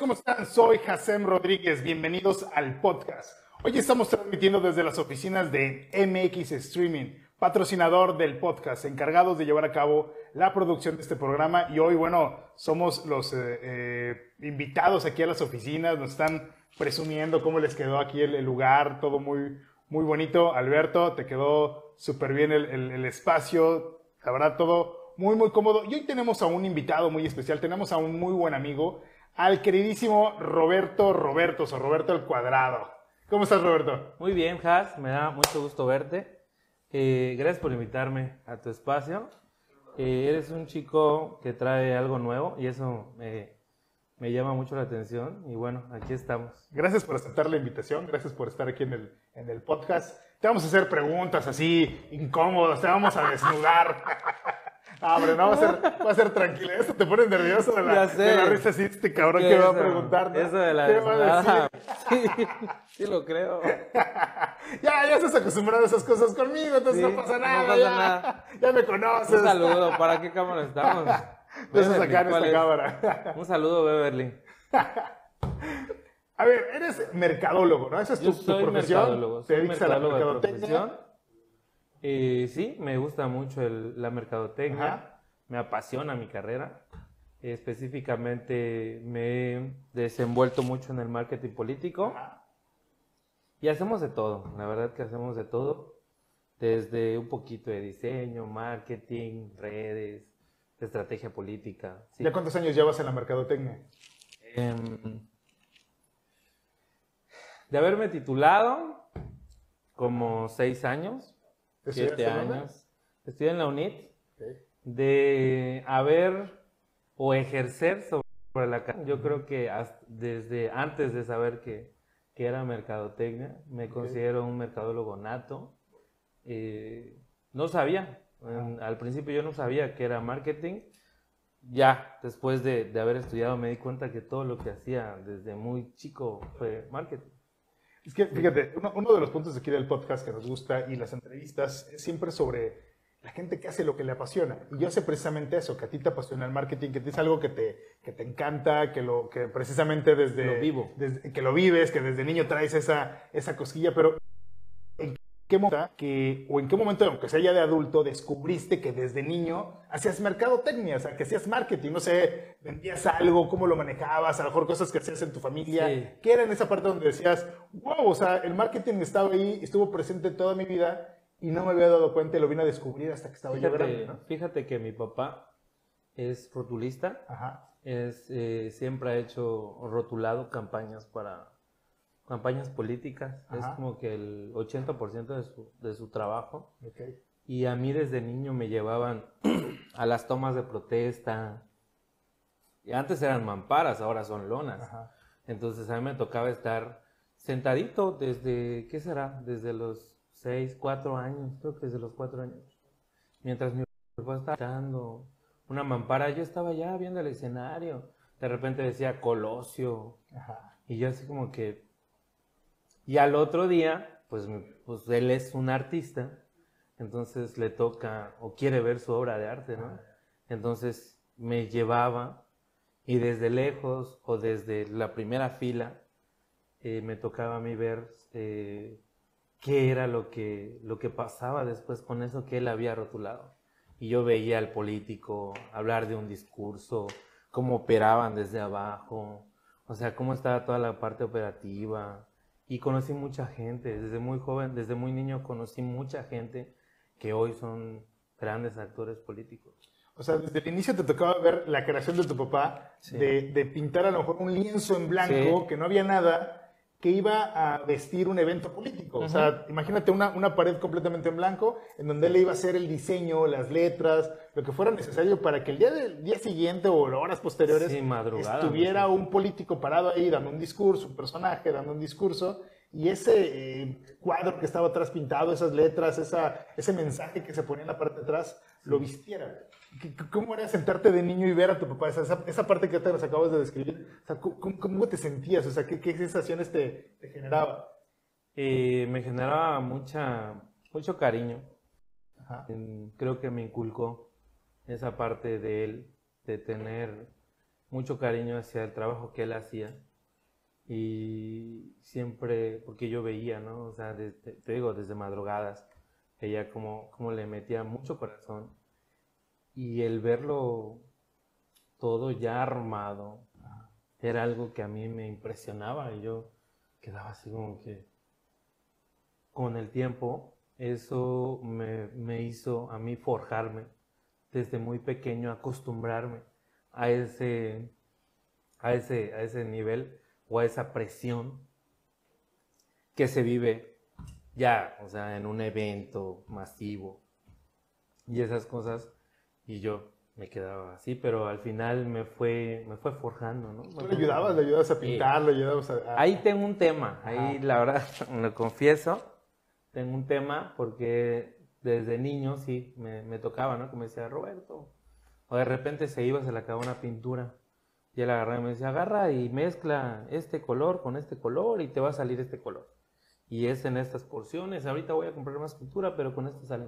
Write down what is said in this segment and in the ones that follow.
¿cómo están? Soy Hasem Rodríguez, bienvenidos al podcast. Hoy estamos transmitiendo desde las oficinas de MX Streaming, patrocinador del podcast, encargados de llevar a cabo la producción de este programa. Y hoy, bueno, somos los eh, eh, invitados aquí a las oficinas, nos están presumiendo cómo les quedó aquí el, lugar, todo muy, muy bonito. Alberto, te quedó súper bien el- el espacio, la verdad, todo muy, muy cómodo. Y hoy tenemos a un invitado muy especial, tenemos a un muy buen amigo, al queridísimo Roberto Robertos o Roberto el Cuadrado. ¿Cómo estás, Roberto? Muy bien, Has, me da mucho gusto verte. Eh, gracias por invitarme a tu espacio. Eh, eres un chico que trae algo nuevo y eso me, me llama mucho la atención. Y bueno, aquí estamos. Gracias por aceptar la invitación, gracias por estar aquí en el, en el podcast. Te vamos a hacer preguntas así incómodas, te vamos a desnudar. Ah, hombre, no va a ser, va a ser tranquilo. Esto te pone nervioso de la, Ya sé. de la risa así, este cabrón ¿Qué que va a eso? preguntar. ¿no? Eso de la ¿Qué va a decir? Sí, sí lo creo. ya, ya estás acostumbrado a esas cosas conmigo, entonces Sí, no pasa no nada. pasa ya, nada. ya me conoces. Un saludo. ¿Para qué cámara estamos? Entonces acá en ¿cuál esta es? cámara. Un saludo, Beverly. A ver, eres mercadólogo, ¿no? Esa es tu, Yo tu soy profesión. mercadólogo. Te Soy dedicas a la mercadotecnia. Eh, sí, me gusta mucho el- la mercadotecnia. Ajá. Me apasiona mi carrera. Específicamente me he desenvuelto mucho en el marketing político. Ajá. Y hacemos de todo, la verdad que hacemos de todo. Desde un poquito de diseño, marketing, redes, estrategia política. sí. ¿Ya cuántos años llevas en la mercadotecnia? Em, de haberme titulado, como seis años, ¿Estudiaste siete años. Estudié en la UNIT. De haber o ejercer sobre la ca- Yo creo que hasta- desde antes de saber que, que era mercadotecnia, me considero un mercadólogo nato. Eh, no sabía, en- al principio yo no sabía que era marketing. Ya, después de, de haber estudiado, me di cuenta que todo lo que hacía desde muy chico fue marketing. Es que, fíjate, uno, uno de los puntos aquí del podcast que nos gusta y las entrevistas es siempre sobre la gente que hace lo que le apasiona. Y yo sé precisamente eso, que a ti te apasiona el marketing, que es algo que te, que te encanta, que, lo, que precisamente desde... Lo vivo. desde- que lo vives, que desde niño traes esa, esa cosquilla, pero ¿en qué momento, que, o en qué momento, aunque sea ya de adulto, descubriste que desde niño hacías mercadotecnia, o sea, que hacías marketing, no sé, vendías algo, cómo lo manejabas, a lo mejor cosas que hacías en tu familia, Sí. ¿qué era en esa parte donde decías, wow, o sea, el marketing estaba ahí, estuvo presente toda mi vida y no me había dado cuenta y lo vine a descubrir hasta que estaba yo grande, Fíjate, ¿no? fíjate que mi papá es rotulista. Ajá, Es, eh, siempre ha hecho rotulado campañas para campañas políticas. Es como que el 80% de su, de su trabajo. Y a mí desde niño me llevaban a las tomas de protesta. Y antes eran mamparas, ahora son lonas. Ajá. Entonces a mí me tocaba estar sentadito desde, ¿qué será? Desde los 6, 4 años, creo que desde los 4 años. Mientras mi papá estaba echando una mampara, yo estaba ya viendo el escenario. De repente decía Colosio. Ajá. Y yo así como que... Y al otro día, pues, pues él es un artista, entonces le toca o quiere ver su obra de arte, ¿no? Entonces me llevaba y desde lejos o desde la primera fila eh, me tocaba a mí ver eh, qué era lo que, lo que pasaba después con eso que él había rotulado. Y yo veía al político hablar de un discurso, cómo operaban desde abajo, o sea, cómo estaba toda la parte operativa. Y conocí mucha gente, desde muy joven, desde muy niño conocí mucha gente que hoy son grandes actores políticos. O sea, desde el inicio te tocaba ver la creación de tu papá, Sí. de, de pintar a lo mejor un lienzo en blanco, Sí. que no había nada, que iba a vestir un evento político. O sea, imagínate una, una pared completamente en blanco, en donde él iba a hacer el diseño, las letras, lo que fuera necesario para que el día, del día siguiente o horas posteriores Sí, estuviera un político parado ahí dando un discurso, un personaje dando un discurso, y ese eh, cuadro que estaba atrás pintado, esas letras, esa, ese mensaje que se ponía en la parte de atrás, lo vistiera. ¿Qué- qué- ¿Cómo era sentarte de niño y ver a tu papá? Esa, esa- esa parte que te nos acabas de describir. O sea, ¿cómo, cómo- te sentías? O sea, ¿qué, qué sensaciones te, te generaba? Eh, me generaba mucha, mucho cariño. Ajá. Creo que me inculcó esa parte de él, de tener mucho cariño hacia el trabajo que él hacía. Y siempre, porque yo veía, ¿no? O sea, te digo, desde madrugadas, veía como, como le metía mucho corazón. Y el verlo todo ya armado, era algo que a mí me impresionaba y yo quedaba así como que con el tiempo eso me, me hizo a mí forjarme desde muy pequeño, acostumbrarme a ese, a ese, a ese nivel o a esa presión que se vive ya, o sea, en un evento masivo y esas cosas. Y yo me quedaba así, pero al final me fue, me fue forjando, ¿no? ¿Tú le ayudabas? ¿Le ayudabas a pintar? ¿Le ayudabas a...? Ahí tengo un tema, ahí la verdad, me confieso, tengo un tema porque desde niño sí me, me tocaba, ¿no? Como decía Roberto, o de repente se iba, se le acababa una pintura y él agarraba y me decía, agarra y mezcla este color con este color y te va a salir este color. Y es en estas porciones, ahorita voy a comprar más pintura, pero con esto sale.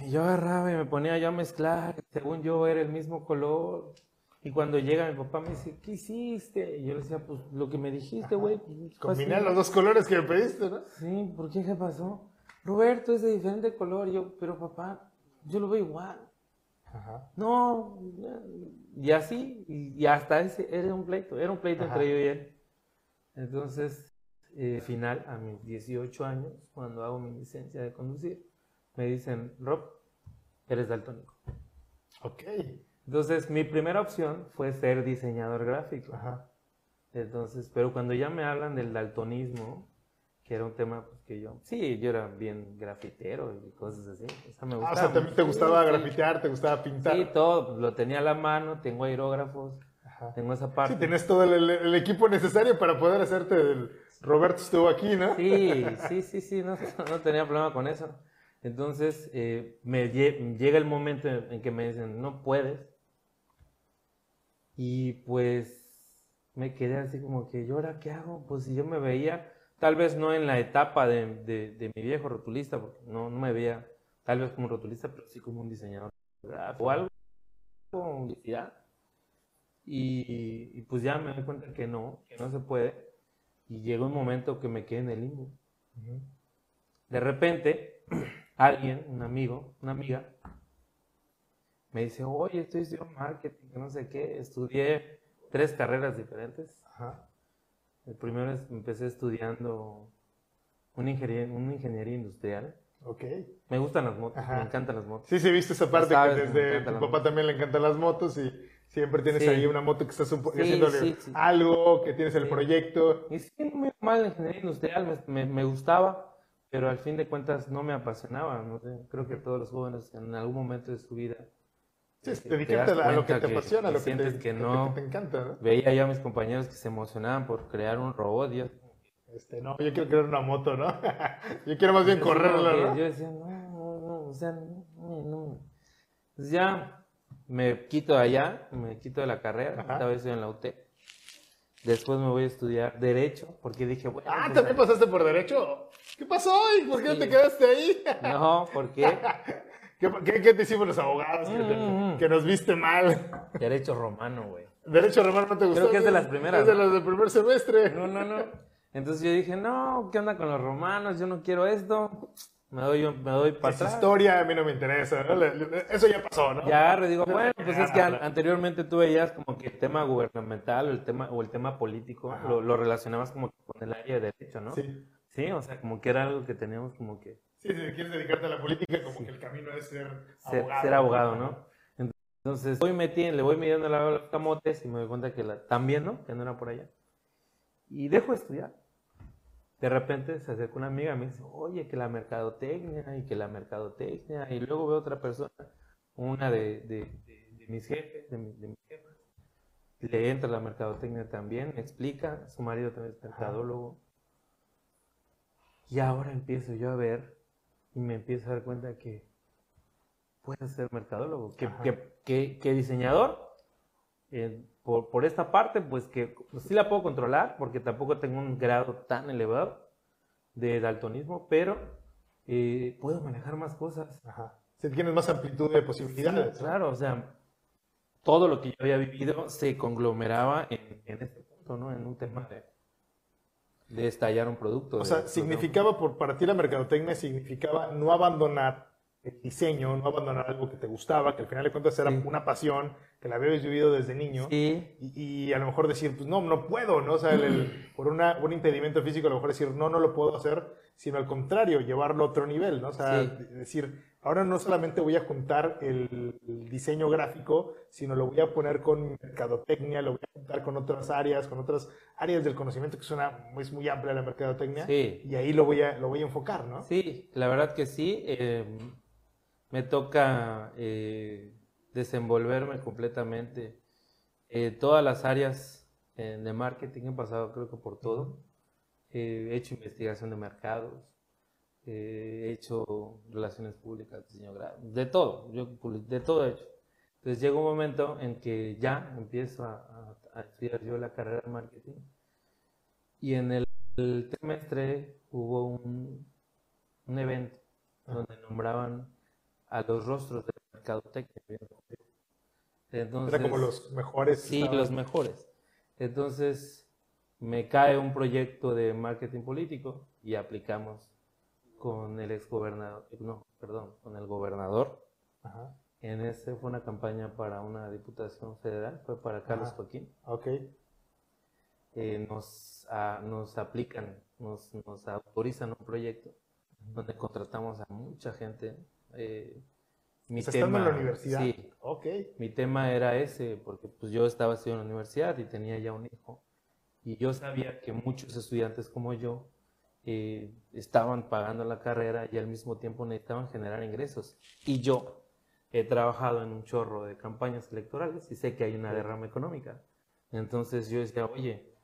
Y yo agarraba y me ponía yo a mezclar, según yo era el mismo color. Y cuando llega mi papá me dice, ¿qué hiciste? Y yo le decía, pues lo que me dijiste, güey. Pues, Combinar los dos colores que me pediste, ¿no? Sí, ¿por qué? ¿Qué pasó? Roberto es de diferente color. Y yo, pero papá, yo lo veo igual. Ajá. No, y así, y, hasta ese era un pleito, era un pleito entre yo y él. Entonces, eh, final, a mis 18 años, cuando hago mi licencia de conducir, me dicen, Rob, eres daltónico. Ok. Entonces, mi primera opción fue ser diseñador gráfico. Ajá. Entonces, pero cuando ya me hablan del daltonismo, que era un tema pues, que yo, sí, yo era bien grafitero y cosas así. O me ah, o sea, también te gustaba grafitear, te gustaba pintar. Sí, todo, lo tenía a la mano, tengo aerógrafos, tengo esa parte. Sí, tienes todo el, equipo necesario para poder hacerte el Roberto estuvo aquí, ¿no? Sí, sí, sí, sí, no, no tenía problema con eso. Entonces, eh, me llega el momento en que me dicen, no puedes. Y pues me quedé así como que, ¿yo ahora qué hago? Pues si yo me veía, tal vez no en la etapa de, mi viejo rotulista, porque no, no, me veía tal vez como rotulista, pero sí como un diseñador o algo publicidad. Y, y, pues ya me doy cuenta que no, que no se puede. Y llegó un momento que me quedé en el limbo. De repente, alguien, un amigo, una amiga, me dice, oye, estoy estudiando marketing, no sé qué, estudié tres carreras diferentes. El primero es, empecé estudiando una ingeniería, una ingeniería industrial. Ok. Me gustan las motos, me encantan las motos. Sí, sí, viste esa parte que desde tu papá también le encantan las motos y siempre tienes ahí una moto que estás haciendo algo, que tienes el proyecto. Y sí, muy mal la ingeniería industrial, me, me gustaba pero al fin de cuentas no me apasionaba, no creo que todos los jóvenes en algún momento de su vida Sí, te a lo que te apasiona, a lo que te, que no, te encanta. ¿no? Veía yo a mis compañeros que se emocionaban por crear un robot. Y este, no, yo quiero crear una moto, ¿no? yo quiero más bien correrla, ¿no? Yo decía, no, no, no, o sea, no, no. Pues ya me quito de allá, me quito de la carrera, esta vez estoy en la UT. Después me voy a estudiar Derecho, porque dije, bueno. Ah, pues, ¿también pasaste por Derecho? ¿Qué pasó? ¿Y por qué no te quedaste ahí? No, porque. ¿Qué, qué, qué te hicimos los abogados? que, mm, mm. que, nos viste mal. Derecho romano, güey. Derecho romano no te gustó. Creo que es de las primeras. Es de las del primer semestre. No, no, no. Entonces yo dije, no, ¿qué onda con los romanos? Yo no quiero esto. Me doy, me doy para Esa historia a mí no me interesa. Eso ya pasó, ¿no? Ya agarro digo, bueno, pues es que anteriormente tú veías como que el tema gubernamental o el tema, o el tema político lo, lo, relacionabas como con el área de derecho, ¿no? Sí. Sí, o sea, como que era algo que teníamos como que... Sí, si quieres dedicarte a la política, como que el camino es ser, abogado. Ser abogado, ¿no? Entonces, voy le voy midiendo la camotes y me doy cuenta que la, también, ¿no? Que no era por allá. Y dejo de estudiar. De repente se acerca una amiga y me dice, oye, que la mercadotecnia y que la mercadotecnia. Y luego veo otra persona, una de, de, de, mis jefes, de, mis jefes. Le entra la mercadotecnia también, me explica, su marido también es mercadólogo. Y ahora empiezo yo a ver y me empiezo a dar cuenta que puedo ser mercadólogo, que, que, diseñador. Eh, por, por, esta parte, pues que pues, sí la puedo controlar, porque tampoco tengo un grado tan elevado de daltonismo, pero eh, puedo manejar más cosas. Ajá. Si tienes más amplitud de posibilidades. claro, o sea, todo lo que yo había vivido se conglomeraba en, en este punto, ¿no? En un tema de, de estallar un producto. O de- sea, significaba, por, para ti la mercadotecnia significaba no abandonar el diseño, no abandonar algo que te gustaba, que al final de cuentas era Sí. una pasión, que la habías vivido desde niño. Sí, Y, y a lo mejor decir, pues no, no puedo, ¿no? O sea, el- el- por una, un impedimento físico, a lo mejor decir, no, no lo puedo hacer, sino al contrario, llevarlo a otro nivel, ¿no? O sea, Sí. decir, ahora no solamente voy a juntar el, el diseño gráfico, sino lo voy a poner con mercadotecnia, lo voy a juntar con otras áreas, con otras áreas del conocimiento, que es, una, es muy amplia la mercadotecnia, Sí. y ahí lo voy a, lo voy a enfocar, ¿no? Sí, la verdad que sí. eh, me toca eh, desenvolverme completamente. Eh, todas las áreas eh, de marketing he pasado creo que por todo. Eh, he hecho investigación de mercados, eh, he hecho relaciones públicas, diseño gráfico, de todo, yo de todo he hecho. Entonces llega un momento en que ya empiezo a, a- a estudiar yo la carrera de marketing y en el, el trimestre hubo un, un evento donde nombraban a los rostros del mercadotecnia. Entonces, Era como los mejores. Sí, estaban- los mejores. Entonces me cae un proyecto de marketing político y aplicamos con el exgobernador, no, perdón, con el gobernador. Ajá, En ese fue una campaña para una diputación federal, fue para Carlos Ajá. Joaquín. ok. Eh, nos, ah, nos aplican, nos, nos autorizan un proyecto donde contratamos a mucha gente. Eh, mi O sea, estando en la tema- universidad. sí, Ok. mi tema era ese, porque pues yo estaba estudiando en la universidad y tenía ya un hijo. Y yo sabía que muchos estudiantes como yo eh, estaban pagando la carrera y al mismo tiempo necesitaban generar ingresos. Y yo he trabajado en un chorro de campañas electorales y sé que hay una derrama económica. Entonces yo decía, oye,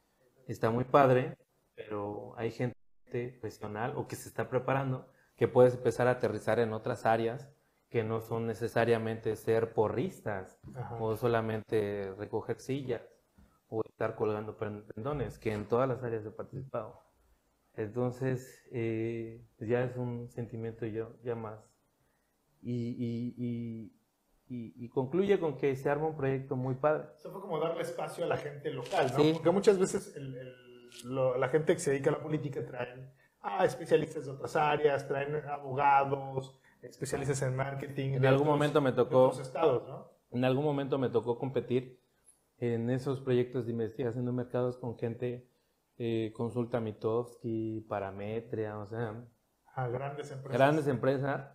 está muy padre, pero hay gente profesional o que se está preparando que puedes empezar a aterrizar en otras áreas que no son necesariamente ser porristas Ajá. o solamente recoger sillas o estar colgando pen- pendones, que en todas las áreas he participado. Entonces, eh, ya es un sentimiento yo, ya más. Y, y, y, y- concluye con que se arma un proyecto muy padre. Eso fue como darle espacio a la gente local, ¿no? Sí. Porque muchas veces el- el- lo- la gente que se dedica a la política traen a especialistas de otras áreas, traen abogados, especialistas en marketing. En algún otros- momento me tocó- estados, ¿no? En algún momento me tocó competir en esos proyectos de investigación de mercados con gente, eh, Consulta Mitofsky, Parametria, o sea, A grandes empresas. grandes empresas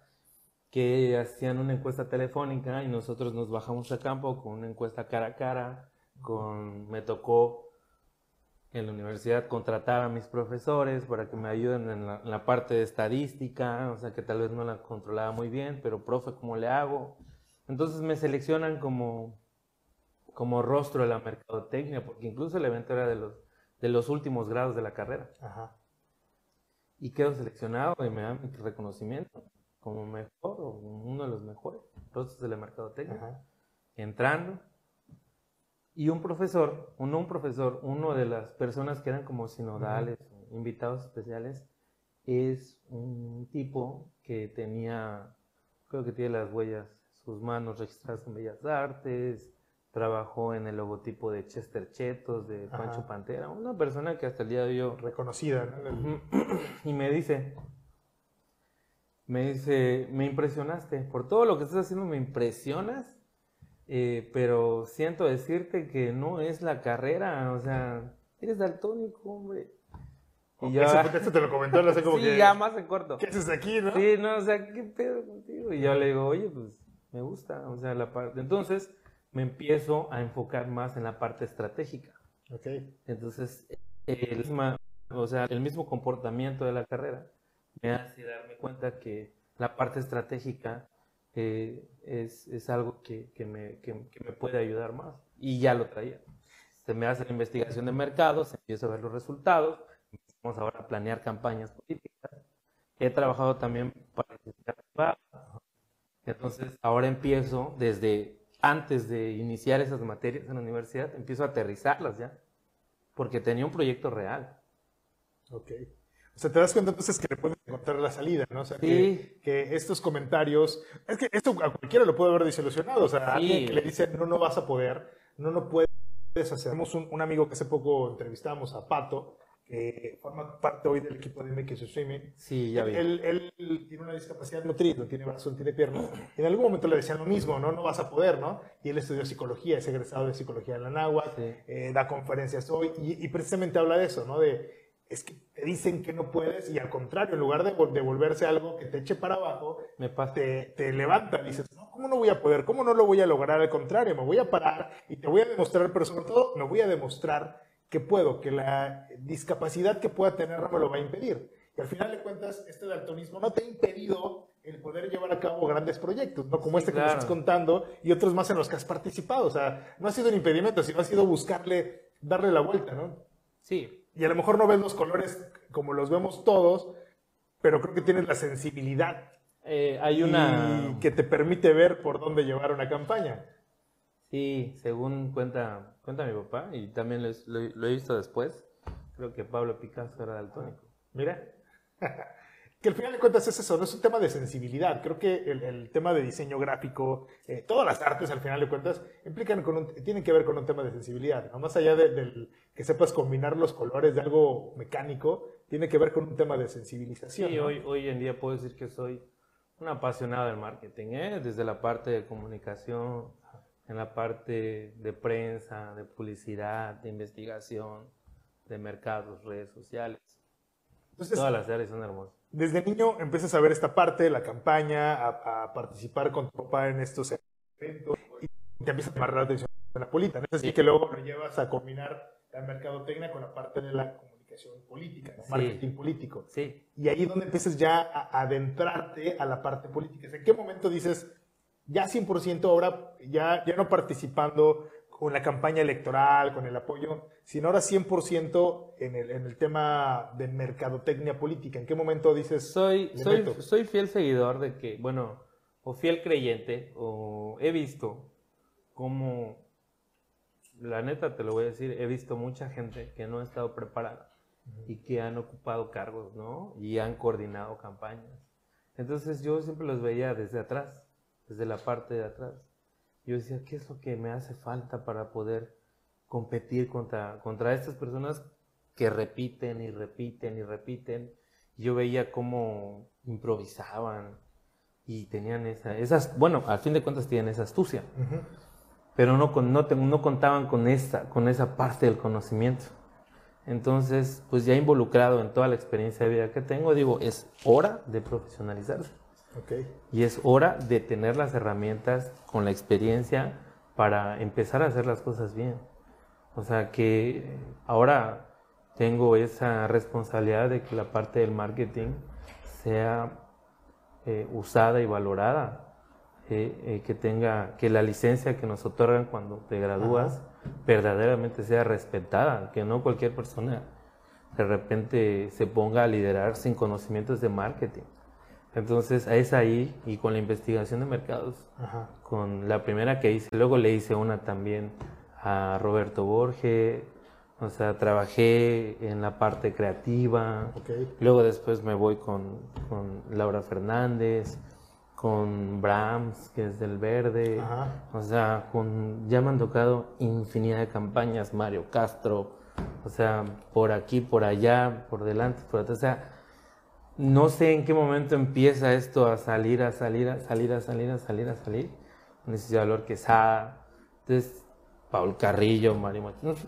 que hacían una encuesta telefónica y nosotros nos bajamos a campo con una encuesta cara a cara, con me tocó en la universidad contratar a mis profesores para que me ayuden en la, en la parte de estadística, o sea que tal vez no la controlaba muy bien, pero profe, ¿cómo le hago? Entonces me seleccionan como, como rostro de la mercadotecnia, porque incluso el evento era de los, de los últimos grados de la carrera Ajá. y quedo seleccionado y me dan mi reconocimiento como mejor o uno de los mejores rostros de la mercadotecnia. Ajá. Entrando y un profesor, uno un profesor, uno de las personas que eran como sinodales, invitados especiales, es un tipo que tenía, creo que tiene las huellas, sus manos registradas en Bellas Artes, trabajó en el logotipo de Chester Chetos, de Ajá. Pancho Pantera, una persona que hasta el día de hoy Reconocida, ¿no? Y me dice, me dice, me impresionaste, por todo lo que estás haciendo me impresionas, eh, pero siento decirte que no es la carrera, o sea, eres daltónico, hombre. Y yo, Eso, eso te lo comentó, no sé como sí, que... ya más en corto. ¿Qué haces aquí, no? Sí, no, o sea, ¿qué pedo contigo? Y yo le digo, oye, pues me gusta, o sea, la parte. Entonces me empiezo a enfocar más en la parte estratégica. Ok. Entonces, el, misma- o sea, el mismo comportamiento de la carrera me hace darme cuenta que la parte estratégica eh, es, es algo que, que me, que- que me puede ayudar más. Y ya lo traía. Se me hace la investigación de mercados, empiezo a ver los resultados, empezamos ahora a planear campañas políticas. He trabajado también para. Entonces, ahora empiezo desde antes de iniciar esas materias en la universidad, empiezo a aterrizarlas ya, porque tenía un proyecto real. Ok. O sea, te das cuenta entonces que le puedes encontrar la salida, ¿no? O sea, Sí. que, que estos comentarios, es que esto a cualquiera lo puede haber desilusionado, o sea, a Sí. alguien que le dice, no, no vas a poder, no, no puedes hacer. Tenemos un, un amigo que hace poco entrevistamos a Pato, que forma parte hoy del equipo de MX Streaming, Sí, ya vi. él, él- él tiene una discapacidad motriz, no tiene brazo, no tiene pierna. Y en algún momento le decían lo mismo, ¿no? No vas a poder, ¿no? Y él estudió psicología, es egresado de psicología en la náhuatl, Sí. eh, da conferencias hoy y, y precisamente habla de eso, ¿no? De, es que te dicen que no puedes y al contrario, en lugar de, de volverse algo que te eche para abajo, Me pasa. te, te levanta, dices, no, ¿cómo no voy a poder? ¿Cómo no lo voy a lograr? Al contrario, me voy a parar y te voy a demostrar, pero sobre todo me voy a demostrar que puedo, que la discapacidad que pueda tener no me lo va a impedir. Y al final de cuentas, este daltonismo no te ha impedido el poder llevar a cabo grandes proyectos, ¿no? Como Sí, este que claro. me estás contando y otros más en los que has participado. O sea, no ha sido un impedimento, sino ha sido buscarle, darle la vuelta, ¿no? Sí, Y a lo mejor no ves los colores como los vemos todos, pero creo que tienes la sensibilidad eh, hay una... y que te permite ver por dónde llevar una campaña. Sí, según cuenta, cuenta mi papá, y también les- lo, lo he visto después, creo que Pablo Picasso era daltónico. Mira. que al final de cuentas es eso, no es un tema de sensibilidad. Creo que el, el tema de diseño gráfico, eh, todas las artes al final de cuentas, implican con un- tienen que ver con un tema de sensibilidad. ¿no? Más allá de- del que sepas combinar los colores de algo mecánico, tiene que ver con un tema de sensibilización. Sí, ¿no? hoy, hoy en día puedo decir que soy un apasionado del marketing, ¿eh? desde la parte de comunicación, en la parte de prensa, de publicidad, de investigación, de mercados, redes sociales. Entonces, Todas las áreas son hermosas. desde niño empiezas a ver esta parte, la campaña, a, a participar con tu papá en estos eventos y te empieza a llamar la atención de la política. ¿no? Es así Sí. que luego lo llevas a combinar la mercadotecnia con la parte de la comunicación política, ¿no? Sí. marketing político. Sí, Y ahí es donde empiezas ya a adentrarte a la parte política. ¿En qué momento dices, ya 100% ahora, ya, ya no participando con la campaña electoral, con el apoyo, sino ahora 100% en el, en el tema de mercadotecnia política? ¿En qué momento dices, soy, soy, meto? soy fiel seguidor de que, bueno, o fiel creyente, o he visto como, la neta te lo voy a decir, he visto mucha gente que no ha estado preparada y que han ocupado cargos, ¿no? Y han coordinado campañas. Entonces yo siempre los veía desde atrás, desde la parte de atrás. Yo decía, ¿qué es lo que me hace falta para poder competir contra, contra estas personas que repiten y repiten y repiten? Yo veía cómo improvisaban y tenían esa, esas, bueno, al fin de cuentas tienen esa astucia, pero no, con, no, no contaban con esa, con esa parte del conocimiento. Entonces, pues ya involucrado en toda la experiencia de vida que tengo, digo, es hora de profesionalizarse. Y es hora de tener las herramientas con la experiencia para empezar a hacer las cosas bien. O sea que ahora tengo esa responsabilidad de que la parte del marketing sea eh, usada y valorada. eh, eh, que tenga, que la licencia que nos otorgan cuando te gradúas verdaderamente sea respetada, que no cualquier persona de repente se ponga a liderar sin conocimientos de marketing. Entonces es ahí y con la investigación de mercados, Ajá. con la primera que hice, luego le hice una también a Roberto Borges, o sea, trabajé en la parte creativa, Ok. luego después me voy con, con Laura Fernández, con Brahms, que es del Verde, Ajá. o sea, con, ya me han tocado infinidad de campañas, Mario Castro, o sea, por aquí, por allá, por delante, por atrás, o sea, no sé en qué momento empieza esto a salir, a salir, a salir, a salir, a salir, a salir. Necesidad de Valor Quesada, entonces, Paul Carrillo, Mario Martínez.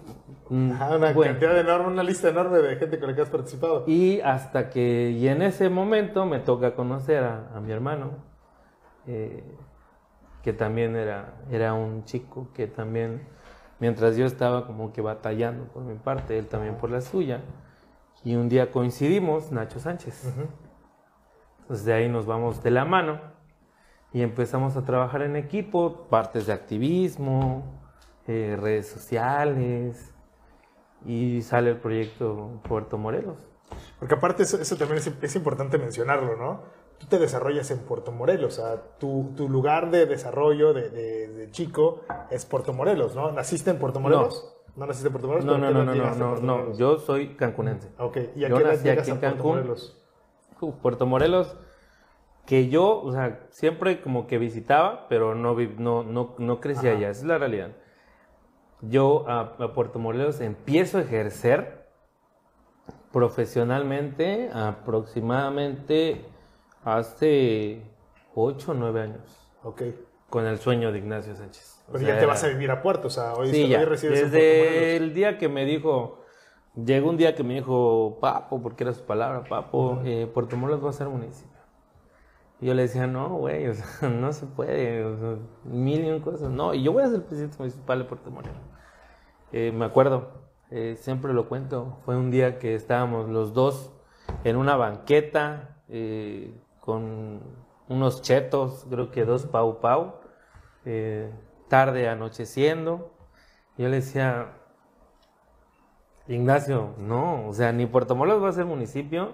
mm, Ajá, una bueno. cantidad enorme, una lista enorme de gente con la que has participado. Y hasta que, y en ese momento me toca conocer a, a mi hermano, eh, que también era, era un chico que también, mientras yo estaba como que batallando por mi parte, él también por la suya, y un día coincidimos, Nacho Sánchez. Ujú. Entonces de ahí nos vamos de la mano y empezamos a trabajar en equipo, partes de activismo, eh, redes sociales, y sale el proyecto Puerto Morelos. Porque aparte eso, eso también es, es importante mencionarlo, ¿no? Tú te desarrollas en Puerto Morelos, o sea, tu, tu lugar de desarrollo de, de- de chico es Puerto Morelos, ¿no? ¿Naciste en Puerto Morelos? ¿No naciste en Puerto Morelos? No, ¿Pero no, no, no, no, Puerto no, Morelos? yo soy cancunense. Ok, ¿y a Yo qué nací aquí en Puerto Cancún. Morelos? Uf, Puerto Morelos, que yo, o sea, siempre como que visitaba, pero no, no, no, no crecí Ajá. allá, esa es la realidad. Yo a, a Puerto Morelos empiezo a ejercer profesionalmente aproximadamente hace 8 o 9 años, Ok. con el sueño de Ignacio Sánchez. O Pero sea, ya te vas a vivir a Puerto, o sea, hoy, Sí, hoy ya. en Puerto Desde el día que me dijo, llegó un día que me dijo, Papo, porque era su palabra, Papo, eh, Puerto Morelos va a ser municipio. Y yo le decía, no, güey, o sea, no se puede, o sea, mil y un cosas. No, y yo voy a ser presidente municipal de Puerto Morelos. Eh, me acuerdo, eh, siempre lo cuento, fue un día que estábamos los dos en una banqueta con unos chetos, creo que dos pau pau, eh, tarde anocheciendo. Yo le decía, Ignacio, no, o sea, ni Puerto Morelos va a ser municipio,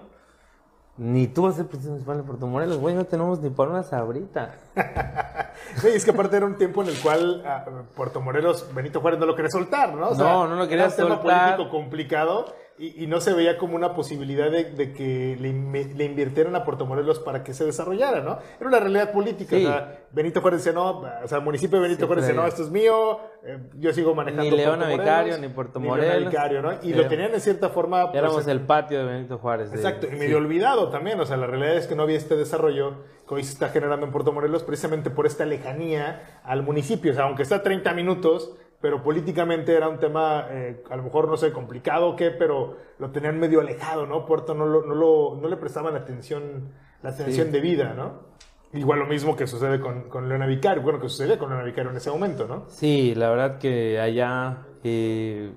ni tú vas a ser presidente municipal de Puerto Morelos, güey, no tenemos ni para una sabrita. Sí, es que aparte era un tiempo en el cual ah, Puerto Morelos, Benito Juárez no lo quería soltar, ¿no? O No, no lo quería era un tema soltar. político complicado y, y no se veía como una posibilidad de, de que le, le invirtieran a Puerto Morelos para que se desarrollara, ¿no? Era una realidad política. Sí. O sea, Benito Juárez decía, no, o sea, el municipio de Benito Sí, Juárez decía, no, esto es mío, eh, yo sigo manejando Ni Leona Puerto Vicario, Morelos, ni Puerto Morelos. Vicario, ¿no? Y lo tenían en cierta forma... pues, Éramos el patio de Benito Juárez. de- Exacto, y sí. medio olvidado también, o sea, la realidad es que no había este desarrollo que hoy se está generando en Puerto Morelos precisamente por esta lejanía al municipio, o sea, aunque está a 30 minutos, pero políticamente era un tema, eh, a lo mejor no sé, complicado o qué, pero lo tenían medio alejado, ¿no? Puerto no, lo, no, lo- no le prestaban atención, la atención Sí. debida, ¿no? Igual lo mismo que sucede con, con Leona Vicario, bueno, que sucedía con Leona Vicario en ese momento, ¿no? Sí, la verdad que allá eh,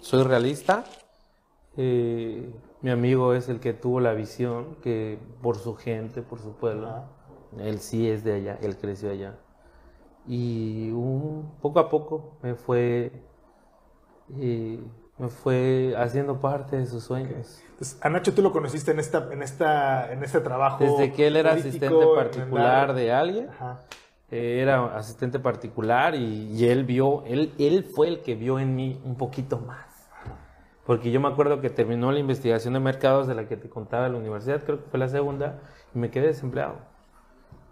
soy realista. Eh, mi amigo es el que tuvo la visión que por su gente, por su pueblo, él sí es de allá, él creció allá. Y un, poco a poco me fue, eh, me fue haciendo parte de sus sueños. Entonces, a Nacho tú lo conociste en, esta, en, esta, en este trabajo. Desde que él era asistente en particular de alguien, Ajá. eh, era asistente particular y, y él vio, él, él fue el que vio en mí un poquito más. Porque yo me acuerdo que terminó la investigación de mercados de la que te contaba en la universidad, creo que fue la segunda, y me quedé desempleado.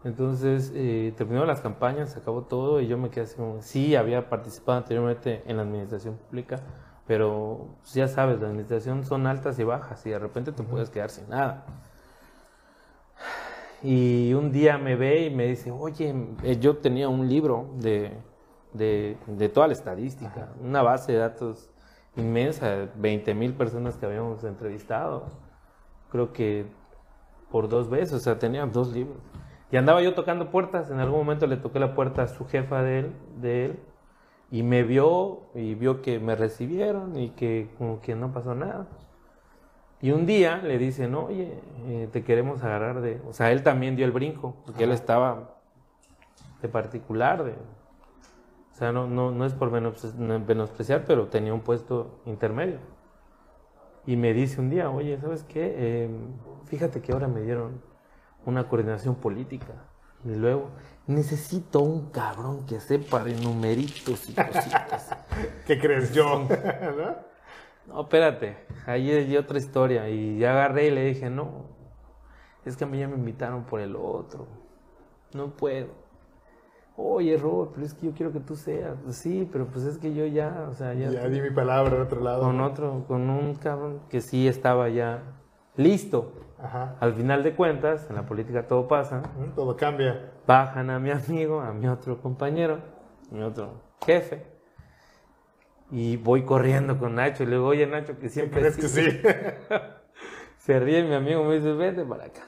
Entonces, eh, terminó las campañas, se acabó todo y yo me quedé así como, sí, había participado anteriormente en la administración pública, pero pues, ya sabes, la administración son altas y bajas y de repente te puedes quedar sin nada. Y un día me ve y me dice, oye, eh, yo tenía un libro de, de, de toda la estadística, una base de datos inmensa, 20 mil personas que habíamos entrevistado, creo que por dos veces, o sea, tenía dos libros. Y andaba yo tocando puertas, en algún momento le toqué la puerta a su jefa de él, de él y me vio y vio que me recibieron y que como que no pasó nada. Y un día le dicen, oye, eh, te queremos agarrar de... O sea, él también dio el brinco, porque él estaba de particular, de... O sea, no, no, no es por menos- menospreciar, pero tenía un puesto intermedio. Y me dice un día, oye, ¿sabes qué? Eh, fíjate que ahora me dieron una coordinación política. Y luego, necesito un cabrón que sepa de numeritos y cositas. ¿Qué crees yo? ¿No? Espérate, ahí hay otra historia. Y ya agarré y le dije, no, es que a mí ya me invitaron por el otro. No puedo. Oye, Robert, pero es que yo quiero que tú seas. Sí, pero pues es que yo ya, o sea, ya, Ya di mi palabra en otro lado. con otro, con un cabrón que sí estaba ya listo. Ajá. Al final de cuentas, en la política todo pasa. Todo cambia. Bajan a mi amigo, a mi otro compañero, a mi otro jefe. Y voy corriendo con Nacho y le digo, oye Nacho, que ¿Qué siempre crees que sí? Se ríe mi amigo, me dice, vete para acá.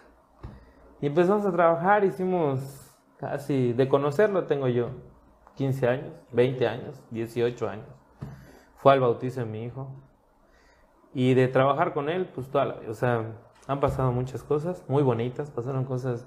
Y empezamos a trabajar, hicimos casi, de conocerlo tengo yo, 15 años, 20 años, 18 años. Fue al bautizo de mi hijo. Y de trabajar con él, pues toda la vida. O sea, han pasado muchas cosas muy bonitas, pasaron cosas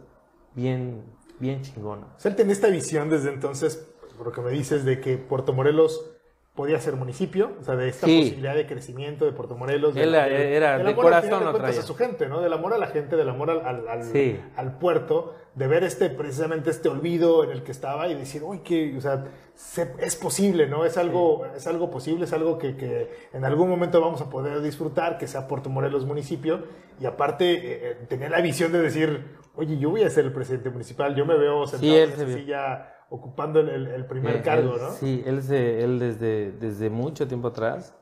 bien, bien chingonas. O sea, esta visión desde entonces, por lo que me dices, de que Puerto Morelos podía ser municipio, o sea, de esta Sí. posibilidad de crecimiento de Puerto Morelos. de- Él de- era- del de amor, al corazón de lo traía. a su gente, ¿no? Del amor a la gente, del amor al, al, al- Sí. al puerto, de ver este, precisamente este olvido en el que estaba y decir, uy, que, o sea, se- es posible, ¿no? Es algo, es algo posible, es algo que, que en algún momento vamos a poder disfrutar, que sea Puerto Morelos municipio, y aparte eh, eh, tenía la visión de decir, oye, yo voy a ser el presidente municipal, yo me veo sentado en esa silla ocupando el, el- primer Eh, cargo, él- ¿no? Sí, él, se, él desde, desde mucho tiempo atrás,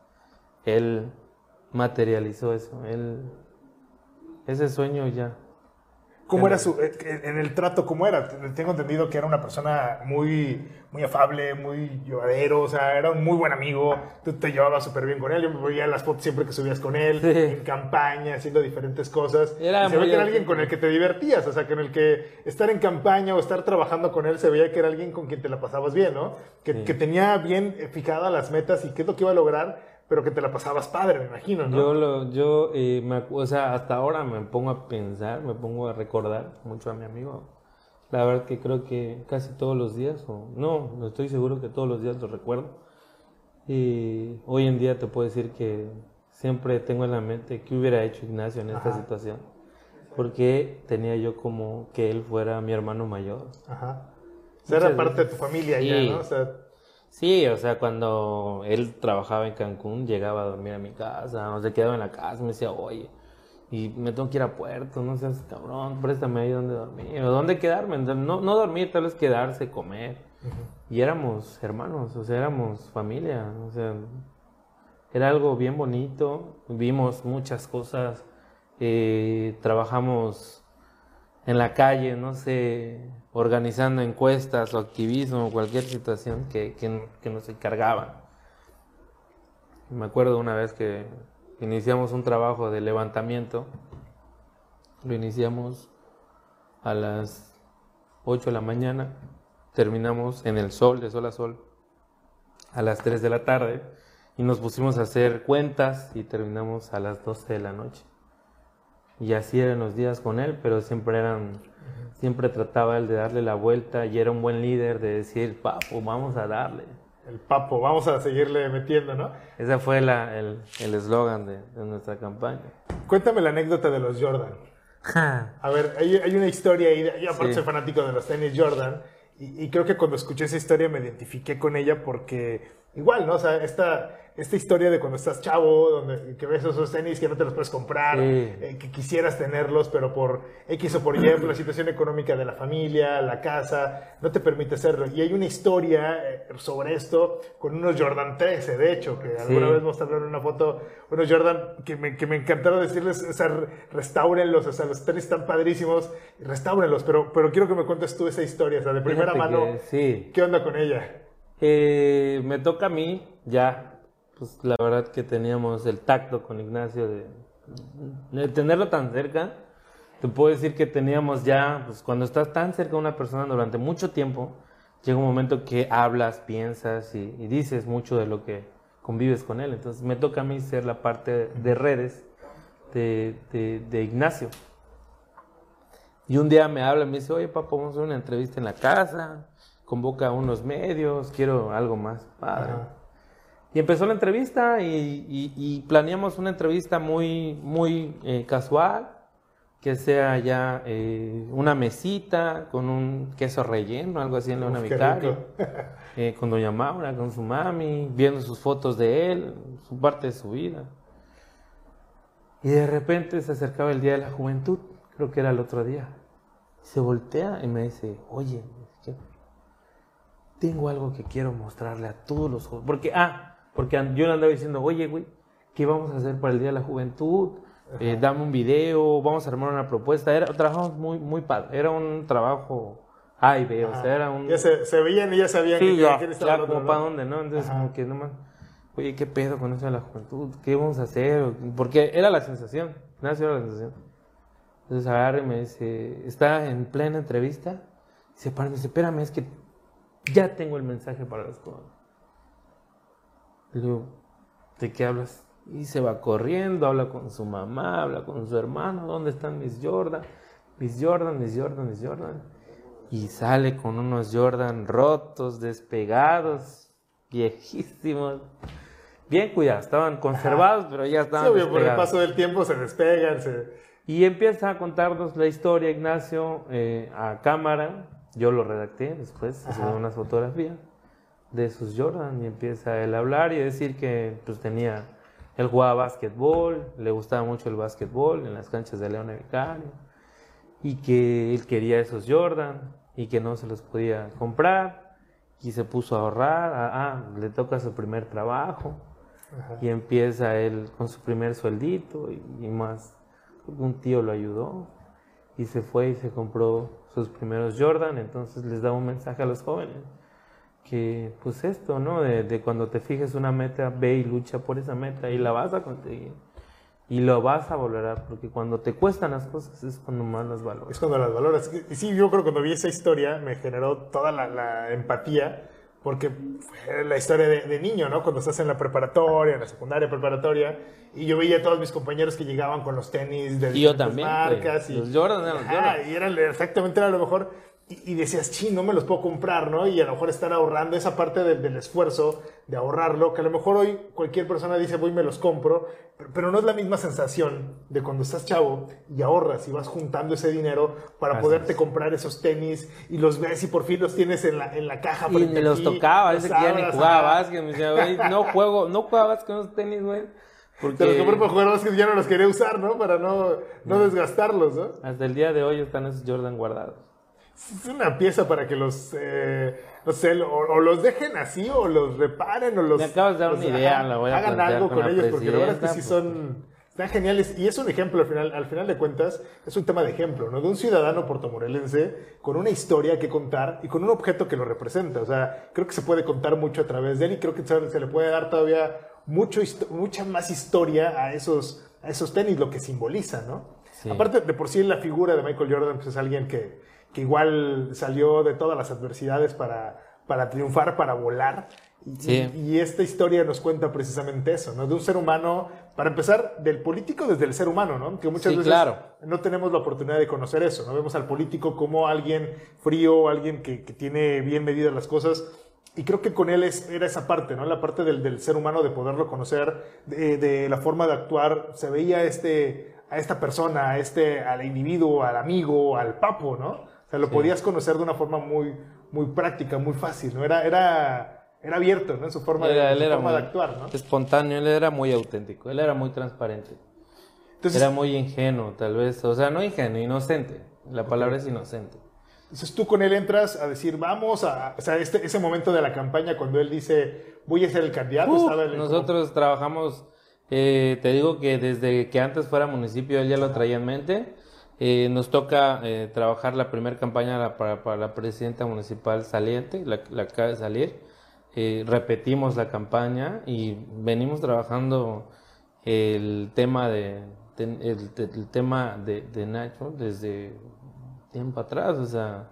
él materializó eso. Él, ese sueño ya. ¿Cómo era su, eh, en el trato, cómo era? Tengo entendido que era una persona muy, muy afable, muy llevadero, o sea, era un muy buen amigo, tú te llevabas súper bien con él, yo me veía las fotos siempre que subías con él, Sí. en campaña, haciendo diferentes cosas. Era y se ve que era alguien con el que te divertías, o sea, que en el que estar en campaña o estar trabajando con él se veía que era alguien con quien te la pasabas bien, ¿no? Que, Sí. que tenía bien fijadas las metas y qué es lo que iba a lograr, pero que te la pasabas padre, me imagino, ¿no? Yo, lo, yo eh, me, o sea, hasta ahora me pongo a pensar, me pongo a recordar mucho a mi amigo. La verdad que creo que casi todos los días, o no, no estoy seguro que todos los días lo recuerdo. Y hoy en día te puedo decir que siempre tengo en la mente qué hubiera hecho Ignacio en esta Ajá. situación. Porque tenía yo como que él fuera mi hermano mayor. Ajá. O sea, era parte de tu familia Sí. ya, ¿no? O sea, Sí, o sea, cuando él trabajaba en Cancún, llegaba a dormir a mi casa, o se quedaba en la casa, me decía, oye, y me tengo que ir a Puerto, no seas cabrón, préstame ahí donde dormir, o dónde quedarme, no, no dormir, tal vez quedarse, comer. Y éramos hermanos, o sea, éramos familia, o sea, era algo bien bonito, vimos muchas cosas, eh, trabajamos en la calle, no sé, organizando encuestas o activismo, cualquier situación que, que, que nos encargaban. Me acuerdo una vez que iniciamos un trabajo de levantamiento, lo iniciamos a las 8 de la mañana, terminamos en el sol, de sol a sol, a las 3 de la tarde, y nos pusimos a hacer cuentas y terminamos a las 12 de la noche. Y así eran los días con él, pero siempre eran, siempre trataba él de darle la vuelta y era un buen líder de decir, papo, vamos a darle. el papo, vamos a seguirle metiendo, ¿no? Ese fue la- el el eslogan de, de nuestra campaña. Cuéntame la anécdota de los Jordan. A ver, hay, hay una historia ahí, yo aparte Sí. soy fanático de los tenis Jordan, y, y creo que cuando escuché esa historia me identifiqué con ella porque igual, ¿no? O sea, esta, esta historia de cuando estás chavo, donde que ves esos tenis que no te los puedes comprar, Sí. eh, que quisieras tenerlos, pero por X o por Y, por la situación económica de la familia, la casa, no te permite hacerlo. Y hay una historia eh, sobre esto con unos Jordan 13, de hecho, que alguna Sí. vez mostraron una foto, unos Jordan que me, que me encantaron decirles, o sea, restáurenlos, o sea, los tenis están padrísimos, restáurenlos, pero, pero quiero que me cuentes tú esa historia, o sea, de primera Fíjate mano, que sí. ¿qué onda con ella? Eh, me toca a mí, ya, pues la verdad que teníamos el tacto con Ignacio de, tenerlo tan cerca. Te puedo decir que teníamos ya, pues cuando estás tan cerca de una persona durante mucho tiempo, llega un momento que hablas, piensas y, y dices mucho de lo que convives con él. Entonces me toca a mí ser la parte de redes de, de- de Ignacio. Y un día me habla y me dice, oye papá, vamos a hacer una entrevista en la casa, convoca a unos medios, quiero algo más padre. Ajá. Y empezó la entrevista y, y- y planeamos una entrevista muy, muy eh, casual, que sea ya eh, una mesita con un queso relleno, algo así en Leona Vicario, eh, con Doña Maura, con su mami, viendo sus fotos de él, su parte de su vida. Y de repente se acercaba el Día de la Juventud, creo que era el otro día. Se voltea y me dice, oye. Tengo algo que quiero mostrarle a todos los jóvenes. Porque, ah, porque yo le andaba diciendo, oye, güey, ¿qué vamos a hacer para el Día de la Juventud? Eh, dame un video, vamos a armar una propuesta. Era, trabajamos muy, muy padre. Era un trabajo A y B, o sea, era un... Ya se, se veían y ya sabían Sí, que ya, estaba como ¿no? para dónde, ¿no? Entonces, Ajá. como que nomás, oye, ¿qué pedo con eso de la juventud? ¿Qué vamos a hacer? Porque era la sensación, nació la sensación. Entonces agarra y me dice, está en plena entrevista, se para y me dice, espérame, es que ya tengo el mensaje para los jóvenes. Le digo, ¿de qué hablas? Y se va corriendo, habla con su mamá, habla con su hermano, ¿dónde están mis Jordan? Mis Jordan, mis Jordan, mis Jordan. Y sale con unos Jordan rotos, despegados. viejísimos. Bien cuidados, estaban conservados, pero ya estaban Sí, obvio, por el paso del tiempo se despegan, se... Y empieza a contarnos la historia, Ignacio, eh, a cámara. Yo lo redacté después, Ajá. subí unas fotografías de sus Jordan y empieza él a hablar y a decir que pues tenía, él jugaba básquetbol, le gustaba mucho el básquetbol en las canchas de León Vicario y que él quería esos Jordan y que no se los podía comprar y se puso a ahorrar, ah, ah, le toca su primer trabajo Ajá. y empieza él con su primer sueldito y, y más. Un tío lo ayudó y se fue y se compró sus primeros Jordan. Entonces les da un mensaje a los jóvenes que, pues, esto, ¿no? De, de cuando te fijes una meta, ve y lucha por esa meta y la vas a conseguir. Y lo vas a valorar, porque cuando te cuestan las cosas es cuando más las valoras. Es cuando las valoras. Y sí, yo creo que cuando vi esa historia me generó toda la, la empatía, porque fue la historia de, de niño, ¿no? Cuando estás en la preparatoria, en la secundaria preparatoria, y yo veía a todos mis compañeros que llegaban con los tenis de Y yo también, marcas. Y, Los Jordan eran Ajá, Jordan. y eran exactamente era lo mejor. Y, y decías, sí, no me los puedo comprar, ¿no? Y a lo mejor estar ahorrando esa parte del, del esfuerzo de ahorrarlo, que a lo mejor hoy cualquier persona dice, voy y me los compro, pero, pero no es la misma sensación de cuando estás chavo y ahorras y vas juntando ese dinero para Así poderte es. comprar esos tenis y los ves y por fin los tienes en la, en la caja. Y a los ti, tocaba, los ese que ya ni abras, jugaba ajá. básquet. Me decía, güey, no juego, no jugaba básquet con esos tenis, güey. Porque Te los compré para jugar básquet ya no los quería usar, ¿no? Para no, no desgastarlos, ¿no? hasta el día de hoy están esos Jordan guardados. Es una pieza para que los, eh, no sé, o, o los dejen así, o los reparen, o los... Me acabas de dar los- una idea, ajá, la voy a Hagan algo con ellos, porque la verdad es que sí son... Están geniales. Y es un ejemplo, al final, al final de cuentas, es un tema de ejemplo, ¿no? De un ciudadano portomorelense con una historia que contar y con un objeto que lo representa. O sea, creo que se puede contar mucho a través de él y creo que se le puede dar todavía mucho, mucha más historia a esos, a esos tenis, lo que simboliza, ¿no? Sí. Aparte, de por sí la figura de Michael Jordan pues, es alguien que, que igual salió de todas las adversidades para, para triunfar, para volar. Y, Sí. y- y esta historia nos cuenta precisamente eso, ¿no? De un ser humano, para empezar, del político desde el ser humano, ¿no? Que muchas Sí, veces claro. no tenemos la oportunidad de conocer eso, ¿no? Vemos al político como alguien frío, alguien que, que tiene bien medidas las cosas. Y creo que con él es, era esa parte, ¿no? La parte del, del ser humano, de poderlo conocer, de, de la forma de actuar. Se veía este, a esta persona, a este, al individuo, al amigo, al papo, ¿no? O sea, lo Sí. podías conocer de una forma muy, muy práctica, muy fácil, ¿no? Era, era, era abierto, ¿no? En su forma, de, Era- en él su era forma muy de actuar, ¿no? espontáneo, él era muy auténtico, él era muy transparente. Entonces, Era muy ingenuo, tal vez. O sea, no ingenuo, inocente. La palabra es inocente. Entonces tú con él entras a decir, vamos a, o sea, este, ese momento de la campaña cuando él dice, voy a ser el candidato, él como- nosotros trabajamos, eh, te digo que desde que antes fuera municipio él ya lo traía en mente. Eh, nos toca eh, trabajar la primera campaña la- para, para la presidenta municipal saliente, la, la acaba de salir. Eh, repetimos la campaña y venimos trabajando el tema de, de- el, el tema de, de Nacho desde tiempo atrás. O sea,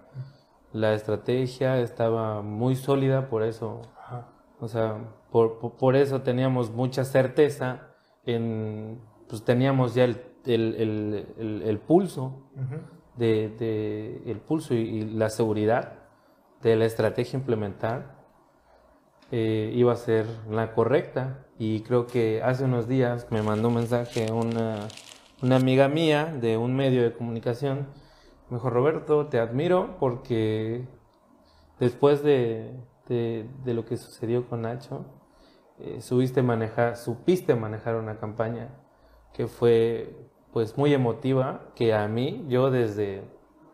la estrategia estaba muy sólida, por eso Ajá. o sea, por, por, por eso teníamos mucha certeza en, pues teníamos ya el, el, el, el- el pulso de, de- el pulso y, y la seguridad de la estrategia a implementar eh, iba a ser la correcta. Y creo que hace unos días me mandó un mensaje una, una amiga mía de un medio de comunicación. Me dijo Roberto te admiro porque después de, de- de lo que sucedió con Nacho eh, subiste manejar supiste manejar una campaña que fue pues muy emotiva que a mí yo desde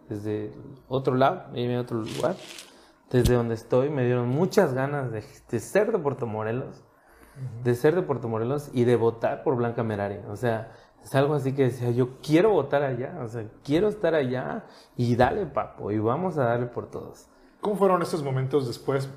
desde otro lado en otro lugar desde donde estoy me dieron muchas ganas de, de ser de Puerto Morelos de ser de Puerto Morelos y de votar por Blanca Merari o sea es algo así que decía yo quiero votar allá o sea quiero estar allá y dale papo y vamos a darle por todos ¿Cómo fueron estos momentos después?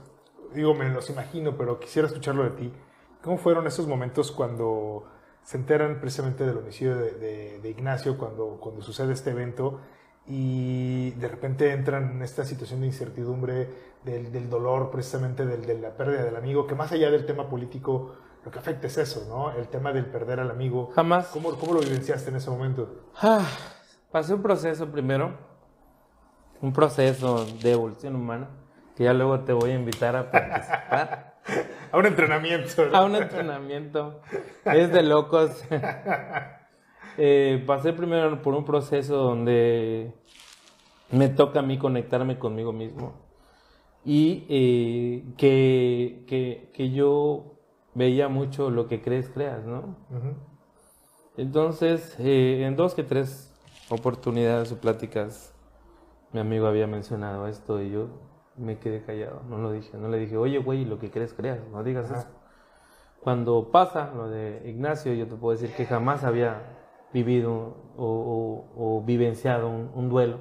Digo, me los imagino, pero quisiera escucharlo de ti. ¿Cómo fueron esos momentos cuando se enteran precisamente del homicidio de, de- de Ignacio, cuando, cuando sucede este evento y de repente entran en esta situación de incertidumbre, del, del dolor precisamente del- de la pérdida del amigo, que más allá del tema político, lo que afecta es eso, ¿no? El tema del perder al amigo. jamás ¿Cómo, cómo lo vivenciaste en ese momento? Ah, pasé un proceso primero, un proceso de evolución humana, que ya luego te voy a invitar a participar. a un entrenamiento. A un entrenamiento. Es de locos. Eh, pasé primero por un proceso donde me toca a mí conectarme conmigo mismo y eh, que, que, yo veía mucho lo que crees, creas, ¿no? Entonces, eh, en dos que tres oportunidades o pláticas, mi amigo había mencionado esto y yo me quedé callado, no lo dije, no le dije, oye, güey, lo que crees, creas, no digas eso. Cuando pasa lo de Ignacio, yo te puedo decir que jamás había vivido o, vivenciado un, duelo.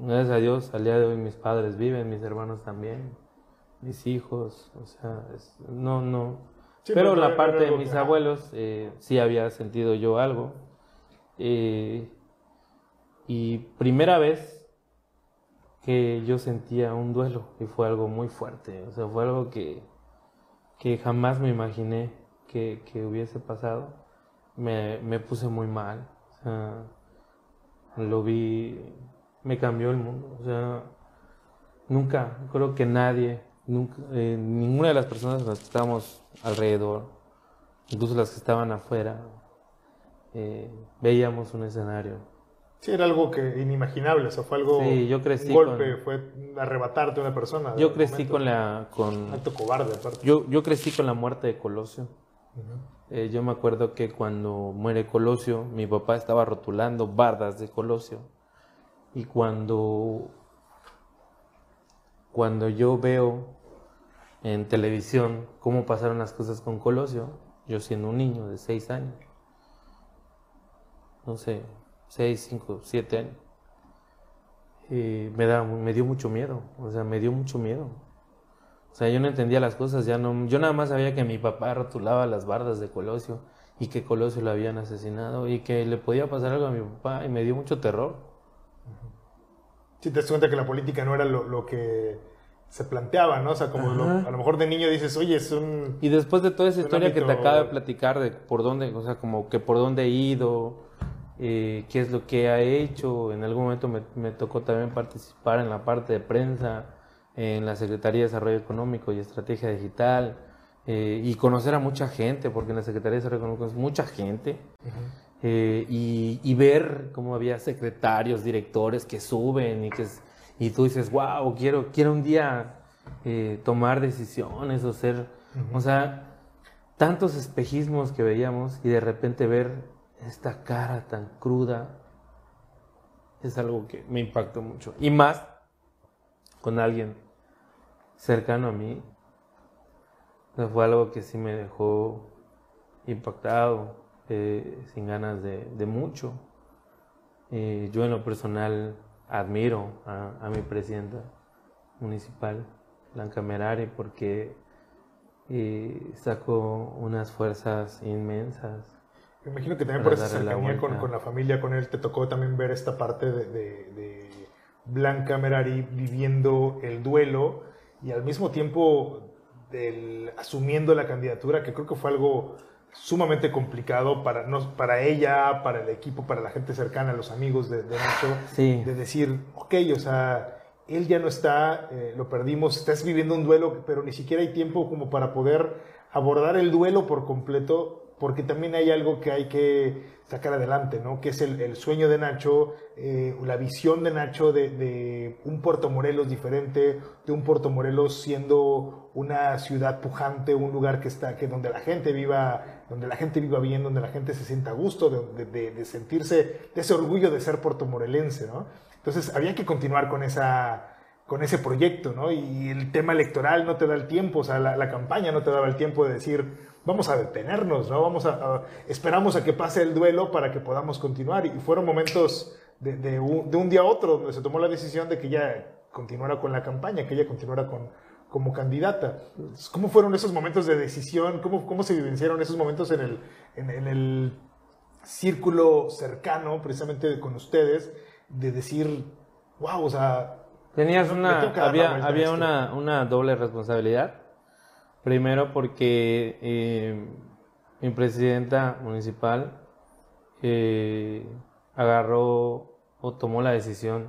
Gracias a Dios, al día de hoy mis padres viven, mis hermanos también, mis hijos, o sea, no, no. pero la parte de mis abuelos eh, sí había sentido yo algo. Eh, y primera vez que yo sentía un duelo y fue algo muy fuerte, o sea, fue algo que, que jamás me imaginé que, que hubiese pasado. Me, me, puse muy mal, o sea, lo vi, me cambió el mundo, o sea, nunca, creo que nadie, nunca, eh, ninguna de las personas que estábamos alrededor, incluso las que estaban afuera, eh, veíamos un escenario Sí, era algo que inimaginable, o sea, fue algo. Sí, yo crecí un golpe, fue arrebatarte a una persona. Yo crecí con la. Con, acto cobarde, aparte. Yo, yo crecí con la muerte de Colosio. Eh, yo me acuerdo que cuando muere Colosio, mi papá estaba rotulando bardas de Colosio. Y cuando. Cuando yo veo en televisión cómo pasaron las cosas con Colosio, yo siendo un niño de seis años, no sé, 6, 5, 7 años. Y me, da, me dio mucho miedo, o sea, me dio mucho miedo. O sea, yo no entendía las cosas, ya no, yo nada más sabía que mi papá rotulaba las bardas de Colosio y que Colosio lo habían asesinado y que le podía pasar algo a mi papá y me dio mucho terror. Si te das cuenta que la política no era lo, que se planteaba, ¿no? O sea, como a lo mejor de niño dices, oye, es un... Y después de toda esa historia que te acabo de platicar de por dónde, o sea, como que por dónde he ido, eh, qué es lo que ha hecho. En algún momento me, tocó también participar en la parte de prensa, en la Secretaría de Desarrollo Económico y Estrategia Digital, eh, y conocer a mucha gente, porque en la Secretaría de Desarrollo Económico es mucha gente, eh, y, ver cómo había secretarios, directores que suben y que y tú dices, wow, quiero, quiero un día tomar decisiones o ser, o sea, tantos espejismos que veíamos y de repente ver esta cara tan cruda es algo que me impactó mucho. Y más con alguien cercano a mí. fue algo que sí me dejó impactado, eh, sin ganas de, mucho. Eh, yo en lo personal admiro a, mi presidenta municipal, Blanca Merari, porque eh, sacó unas fuerzas inmensas me imagino que también por esa cercanía con, con, la familia, con él, te tocó también ver esta parte de, de, Blanca Merari viviendo el duelo y al mismo tiempo del, asumiendo la candidatura, que creo que fue algo sumamente complicado para, no, para ella, para el equipo, para la gente cercana, los amigos de, Nacho, de decir, ok, o sea, él ya no está, eh, lo perdimos, estás viviendo un duelo, pero ni siquiera hay tiempo como para poder abordar el duelo por completo porque también hay algo que hay que sacar adelante, ¿no? Que es el, sueño de Nacho, eh, la visión de Nacho de, un Puerto Morelos diferente, de un Puerto Morelos siendo una ciudad pujante, un lugar que está, que donde la gente viva, donde la gente viva bien, donde la gente se sienta a gusto, de, sentirse, de ese orgullo de ser puertomorelense, ¿no? Entonces había que continuar con esa con ese proyecto, ¿no? Y el tema electoral no te da el tiempo, o sea, la, la campaña no te daba el tiempo de decir, vamos a detenernos, ¿no? Vamos a, esperamos a que pase el duelo para que podamos continuar. Y fueron momentos de, un, día a otro donde se tomó la decisión de que ella continuara con la campaña, que ella continuara con, como candidata. ¿Cómo fueron esos momentos de decisión? ¿Cómo, cómo se vivenciaron esos momentos en el, en, el círculo cercano, precisamente con ustedes, de decir, wow, o sea... Tenías una, había, había una, una doble responsabilidad Primero porque eh, mi presidenta municipal eh, agarró o tomó la decisión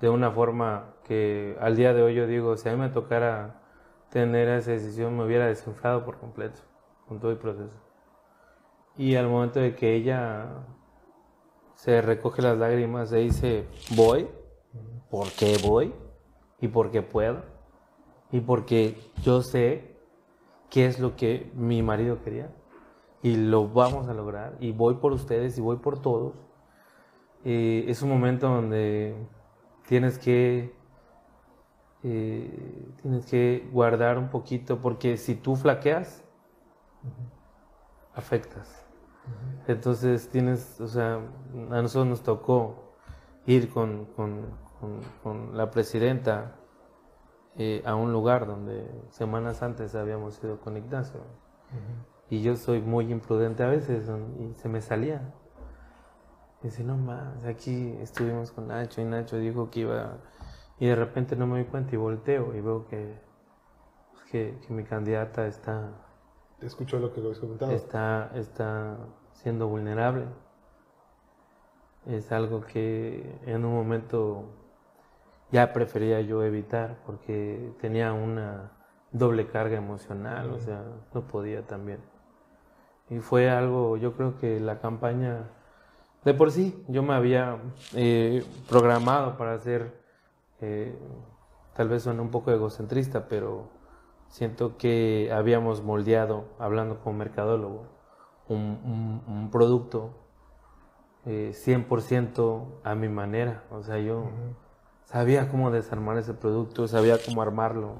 de una forma que al día de hoy yo digo, si a mí me tocara tener esa decisión me hubiera desinflado por completo con todo el proceso. Y al momento de que ella se recoge las lágrimas e dice, voy, porque voy y porque puedo y porque yo sé qué es lo que mi marido quería y lo vamos a lograr y voy por ustedes y voy por todos. Eh, es un momento donde tienes que eh, tienes que guardar un poquito porque si tú flaqueas afectas. Entonces tienes, o sea, a nosotros nos tocó ir con, la presidenta eh, a un lugar donde semanas antes habíamos ido con Ignacio. Y yo soy muy imprudente a veces y se me salía. Y dice, no más, aquí estuvimos con Nacho y Nacho dijo que iba... Y de repente no me doy cuenta y volteo y veo que, que, que mi candidata está escucho lo que habéis comentado. Está, está siendo vulnerable. Es algo que en un momento ya prefería yo evitar porque tenía una doble carga emocional, o sea, no podía también. Y fue algo, yo creo que la campaña, de por sí, yo me había eh, programado para hacer, eh, tal vez suena un poco egocentrista, pero siento que habíamos moldeado, hablando como mercadólogo, un, producto 100% eh, a mi manera. O sea, yo sabía cómo desarmar ese producto, sabía cómo armarlo,